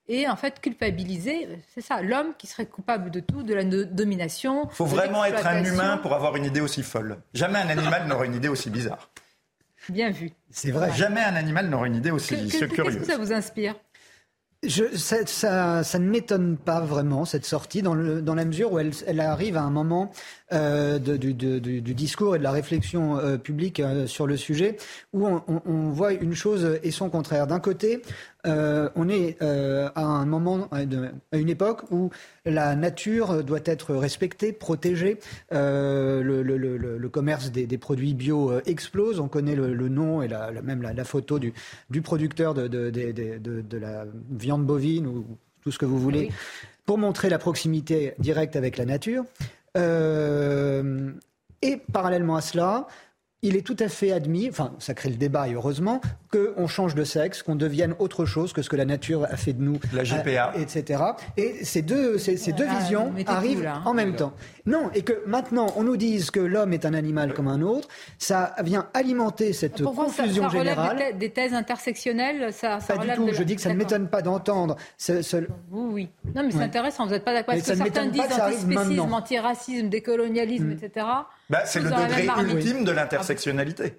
et en fait culpabiliser, c'est ça, l'homme qui serait coupable de tout, de la domination. Il faut vraiment être un humain pour avoir une idée aussi folle. Jamais un animal n'aurait une idée aussi bizarre. Bien vu. C'est vrai. Jamais un animal n'aurait une idée aussi curieuse. Qu'est-ce que ça vous inspire je, ça, ça, ça, ne m'étonne pas vraiment cette sortie dans, le, dans la mesure où elle, elle, arrive à un moment euh, de, du, du, du, discours et de la réflexion euh, publique euh, sur le sujet où on, on, on, voit une chose et son contraire. D'un côté, euh, on est euh, à un moment, à une époque où la nature doit être respectée, protégée. Le, le, le, commerce des, des, produits bio explose. On connaît le, nom et la, même la, la, photo du, du producteur de, de, de, la viande bovine ou tout ce que vous voulez, pour montrer la proximité directe avec la nature. Euh, et parallèlement à cela, il est tout à fait admis, enfin ça crée le débat et heureusement, qu'on change de sexe, qu'on devienne autre chose que ce que la nature a fait de nous, la GPA, etc. Et ces deux, ces, ces deux visions arrivent hein. en même temps. Non, et que maintenant on nous dise que l'homme est un animal comme un autre, ça vient alimenter cette confusion ça, générale. Des, des, thèses intersectionnelles, ça, ça Pas du tout. Je dis que ça ne m'étonne pas d'entendre. Ce, Oui, oui. Non, mais c'est intéressant. Vous n'êtes pas d'accord. Parce que certains disent antispécisme, antiracisme, décolonialisme, mm. etc. Bah, c'est le degré ultime de l'intersectionnalité.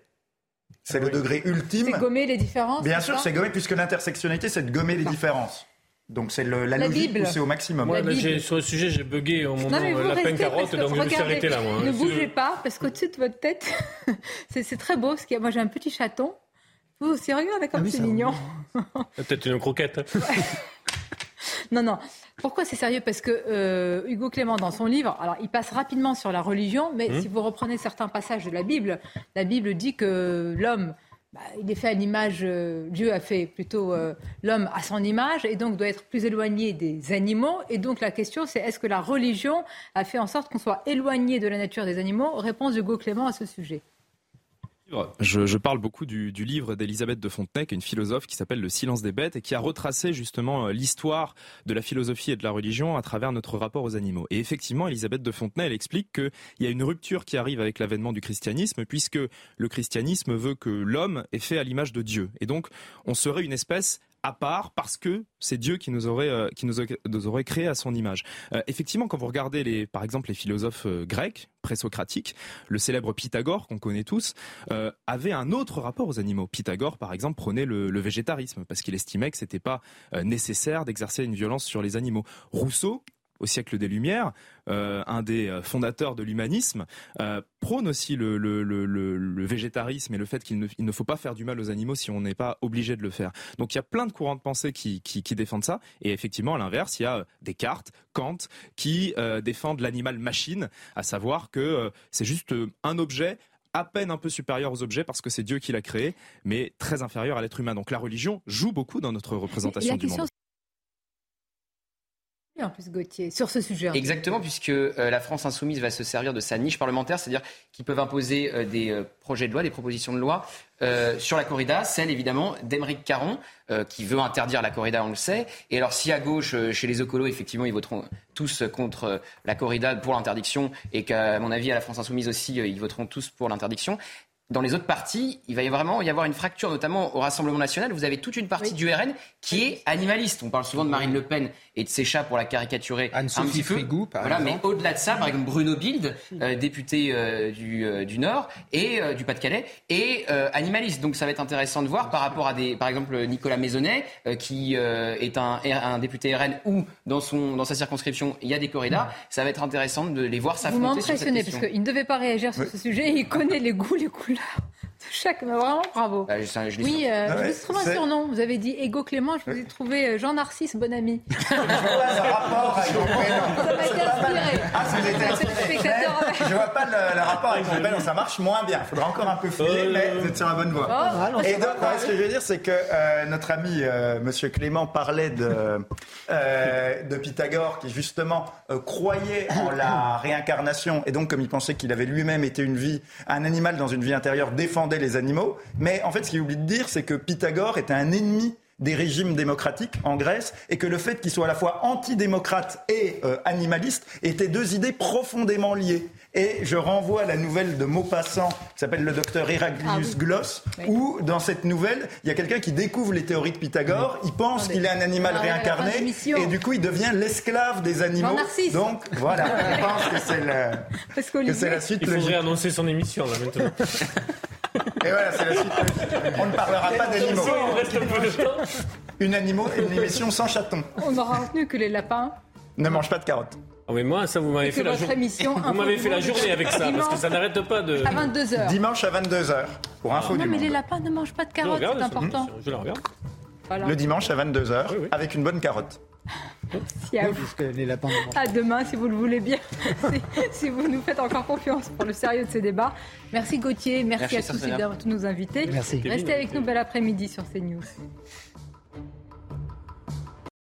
C'est le degré ultime. C'est gommer les différences Bien sûr, c'est gommer, puisque l'intersectionnalité, c'est de gommer les différences. Donc c'est la, logique où c'est au maximum. Moi, sur le sujet, j'ai bugué au moment de la peine carotte, donc je me suis arrêté là. Moi, ne bougez pas, parce qu'au-dessus de votre tête, [LAUGHS] c'est très beau. Parce que moi, j'ai un petit chaton. Vous aussi, regardez comme ah c'est mignon. Peut-être une croquette. [LAUGHS] non, non. Pourquoi c'est sérieux? Parce que euh, Hugo Clément, dans son livre, alors il passe rapidement sur la religion, mais mmh. si vous reprenez certains passages de la Bible, la Bible dit que l'homme, bah, il est fait à l'image, euh, Dieu a fait plutôt euh, l'homme à son image, et donc doit être plus éloigné des animaux. Et donc la question, c'est est-ce que la religion a fait en sorte qu'on soit éloigné de la nature des animaux? Réponse d'Hugo Clément à ce sujet. Je, parle beaucoup du, livre d'Elisabeth de Fontenay, qui est une philosophe qui s'appelle Le silence des bêtes et qui a retracé justement euh, l'histoire de la philosophie et de la religion à travers notre rapport aux animaux. Et effectivement, Elisabeth de Fontenay, elle explique qu'il y a une rupture qui arrive avec l'avènement du christianisme, puisque le christianisme veut que l'homme est fait à l'image de Dieu. Et donc, on serait une espèce à part parce que c'est Dieu qui nous aurait euh, qui nous, aurait créé à son image. Euh, effectivement, quand vous regardez les par exemple les philosophes euh, grecs présocratiques, le célèbre Pythagore qu'on connaît tous avait un autre rapport aux animaux. Pythagore, par exemple, prenait le, le végétarisme parce qu'il estimait que c'était pas nécessaire d'exercer une violence sur les animaux. Rousseau au siècle des Lumières, euh, un des euh, fondateurs de l'humanisme, euh, prône aussi le, végétarisme et le fait qu'il ne, faut pas faire du mal aux animaux si on n'est pas obligé de le faire. Donc il y a plein de courants de pensée qui, défendent ça. Et effectivement, à l'inverse, il y a Descartes, Kant, qui défendent l'animal machine, à savoir que c'est juste un objet à peine un peu supérieur aux objets parce que c'est Dieu qui l'a créé, mais très inférieur à l'être humain. Donc la religion joue beaucoup dans notre représentation du monde. En plus, Gauthier, sur ce sujet. Exactement, puisque euh, la France insoumise va se servir de sa niche parlementaire, c'est-à-dire qu'ils peuvent imposer euh, des euh, projets de loi, des propositions de loi sur la corrida, celle évidemment d'Emeric Caron, qui veut interdire la corrida, on le sait. Et alors, si à gauche, chez les Ocolos, effectivement, ils voteront tous contre la corrida pour l'interdiction, et qu'à mon avis, à la France insoumise aussi, ils voteront tous pour l'interdiction, dans les autres partis, il va y vraiment y avoir une fracture, notamment au Rassemblement national. Vous avez toute une partie du RN qui est animaliste. On parle souvent de Marine Le Pen et de ses chats pour la caricaturer un petit peu. voilà, mais au-delà de ça, par exemple Bruno Bild, euh, député euh, du, euh, du, Nord et du Pas-de-Calais, et animaliste. Donc ça va être intéressant de voir par rapport à des, par exemple Nicolas Maisonnet, qui est un, un, député RN où dans son dans sa circonscription il y a des corridas. Ça va être intéressant de les voir s'affronter. Vous m'impressionnez parce qu'il ne devait pas réagir sur ce sujet. Il connaît les goûts, les couleurs de chaque. Vraiment, bravo. Bah, je, oui, euh, je vous ai trouvé un surnom. Vous avez dit Ego Clément. Je vous ai trouvé euh, Jean Narcisse, bon ami. je vois pas le rapport avec mon prénom. Ça m'a été inspiré. Ah, Je vois pas le, rapport avec mon prénom. Ça marche moins bien. Il faudra encore un peu fouiller, mais vous êtes sur la bonne voie. Oh, Et donc, ce que je veux dire, c'est que euh, notre ami Monsieur Clément parlait de, [LAUGHS] de Pythagore, qui justement croyait en la réincarnation. Et donc, comme il pensait qu'il avait lui-même été une vie, un animal dans une vie intérieure, défendait les animaux. Mais en fait, ce qu'il oublie de dire, c'est que Pythagore était un ennemi des régimes démocratiques en Grèce et que le fait qu'il soit à la fois antidémocrate et euh, animaliste étaient deux idées profondément liées. Et je renvoie à la nouvelle de Maupassant qui s'appelle le docteur Heraclius ah Gloss, où dans cette nouvelle, il y a quelqu'un qui découvre les théories de Pythagore, il pense qu'il est un animal réincarné et du coup il devient l'esclave des animaux. Donc voilà, [LAUGHS] je pense que c'est la suite. Il faudrait annoncer son émission là maintenant. Et voilà, c'est la suite. On ne parlera pas d'animaux. Une, animaux, une émission sans chaton. On aura retenu que les lapins ne mangent pas de carottes. Ah mais moi, ça, vous m'avez [LAUGHS] fait, la, journée. vous m'avez fait la journée avec ça, parce que ça n'arrête pas de... À 22h. Dimanche à 22h, pour info Non, mais les lapins ne mangent pas de carottes, c'est important. Je la regarde. Le dimanche à 22h, avec une bonne carotte. Merci à vous. les lapins à demain, si vous le voulez bien. [LAUGHS] si, vous nous faites encore confiance pour le sérieux de ces débats. Merci Gauthier, merci, à tous et à tous nos invités. Merci. Restez avec nous, bel après-midi sur CNews.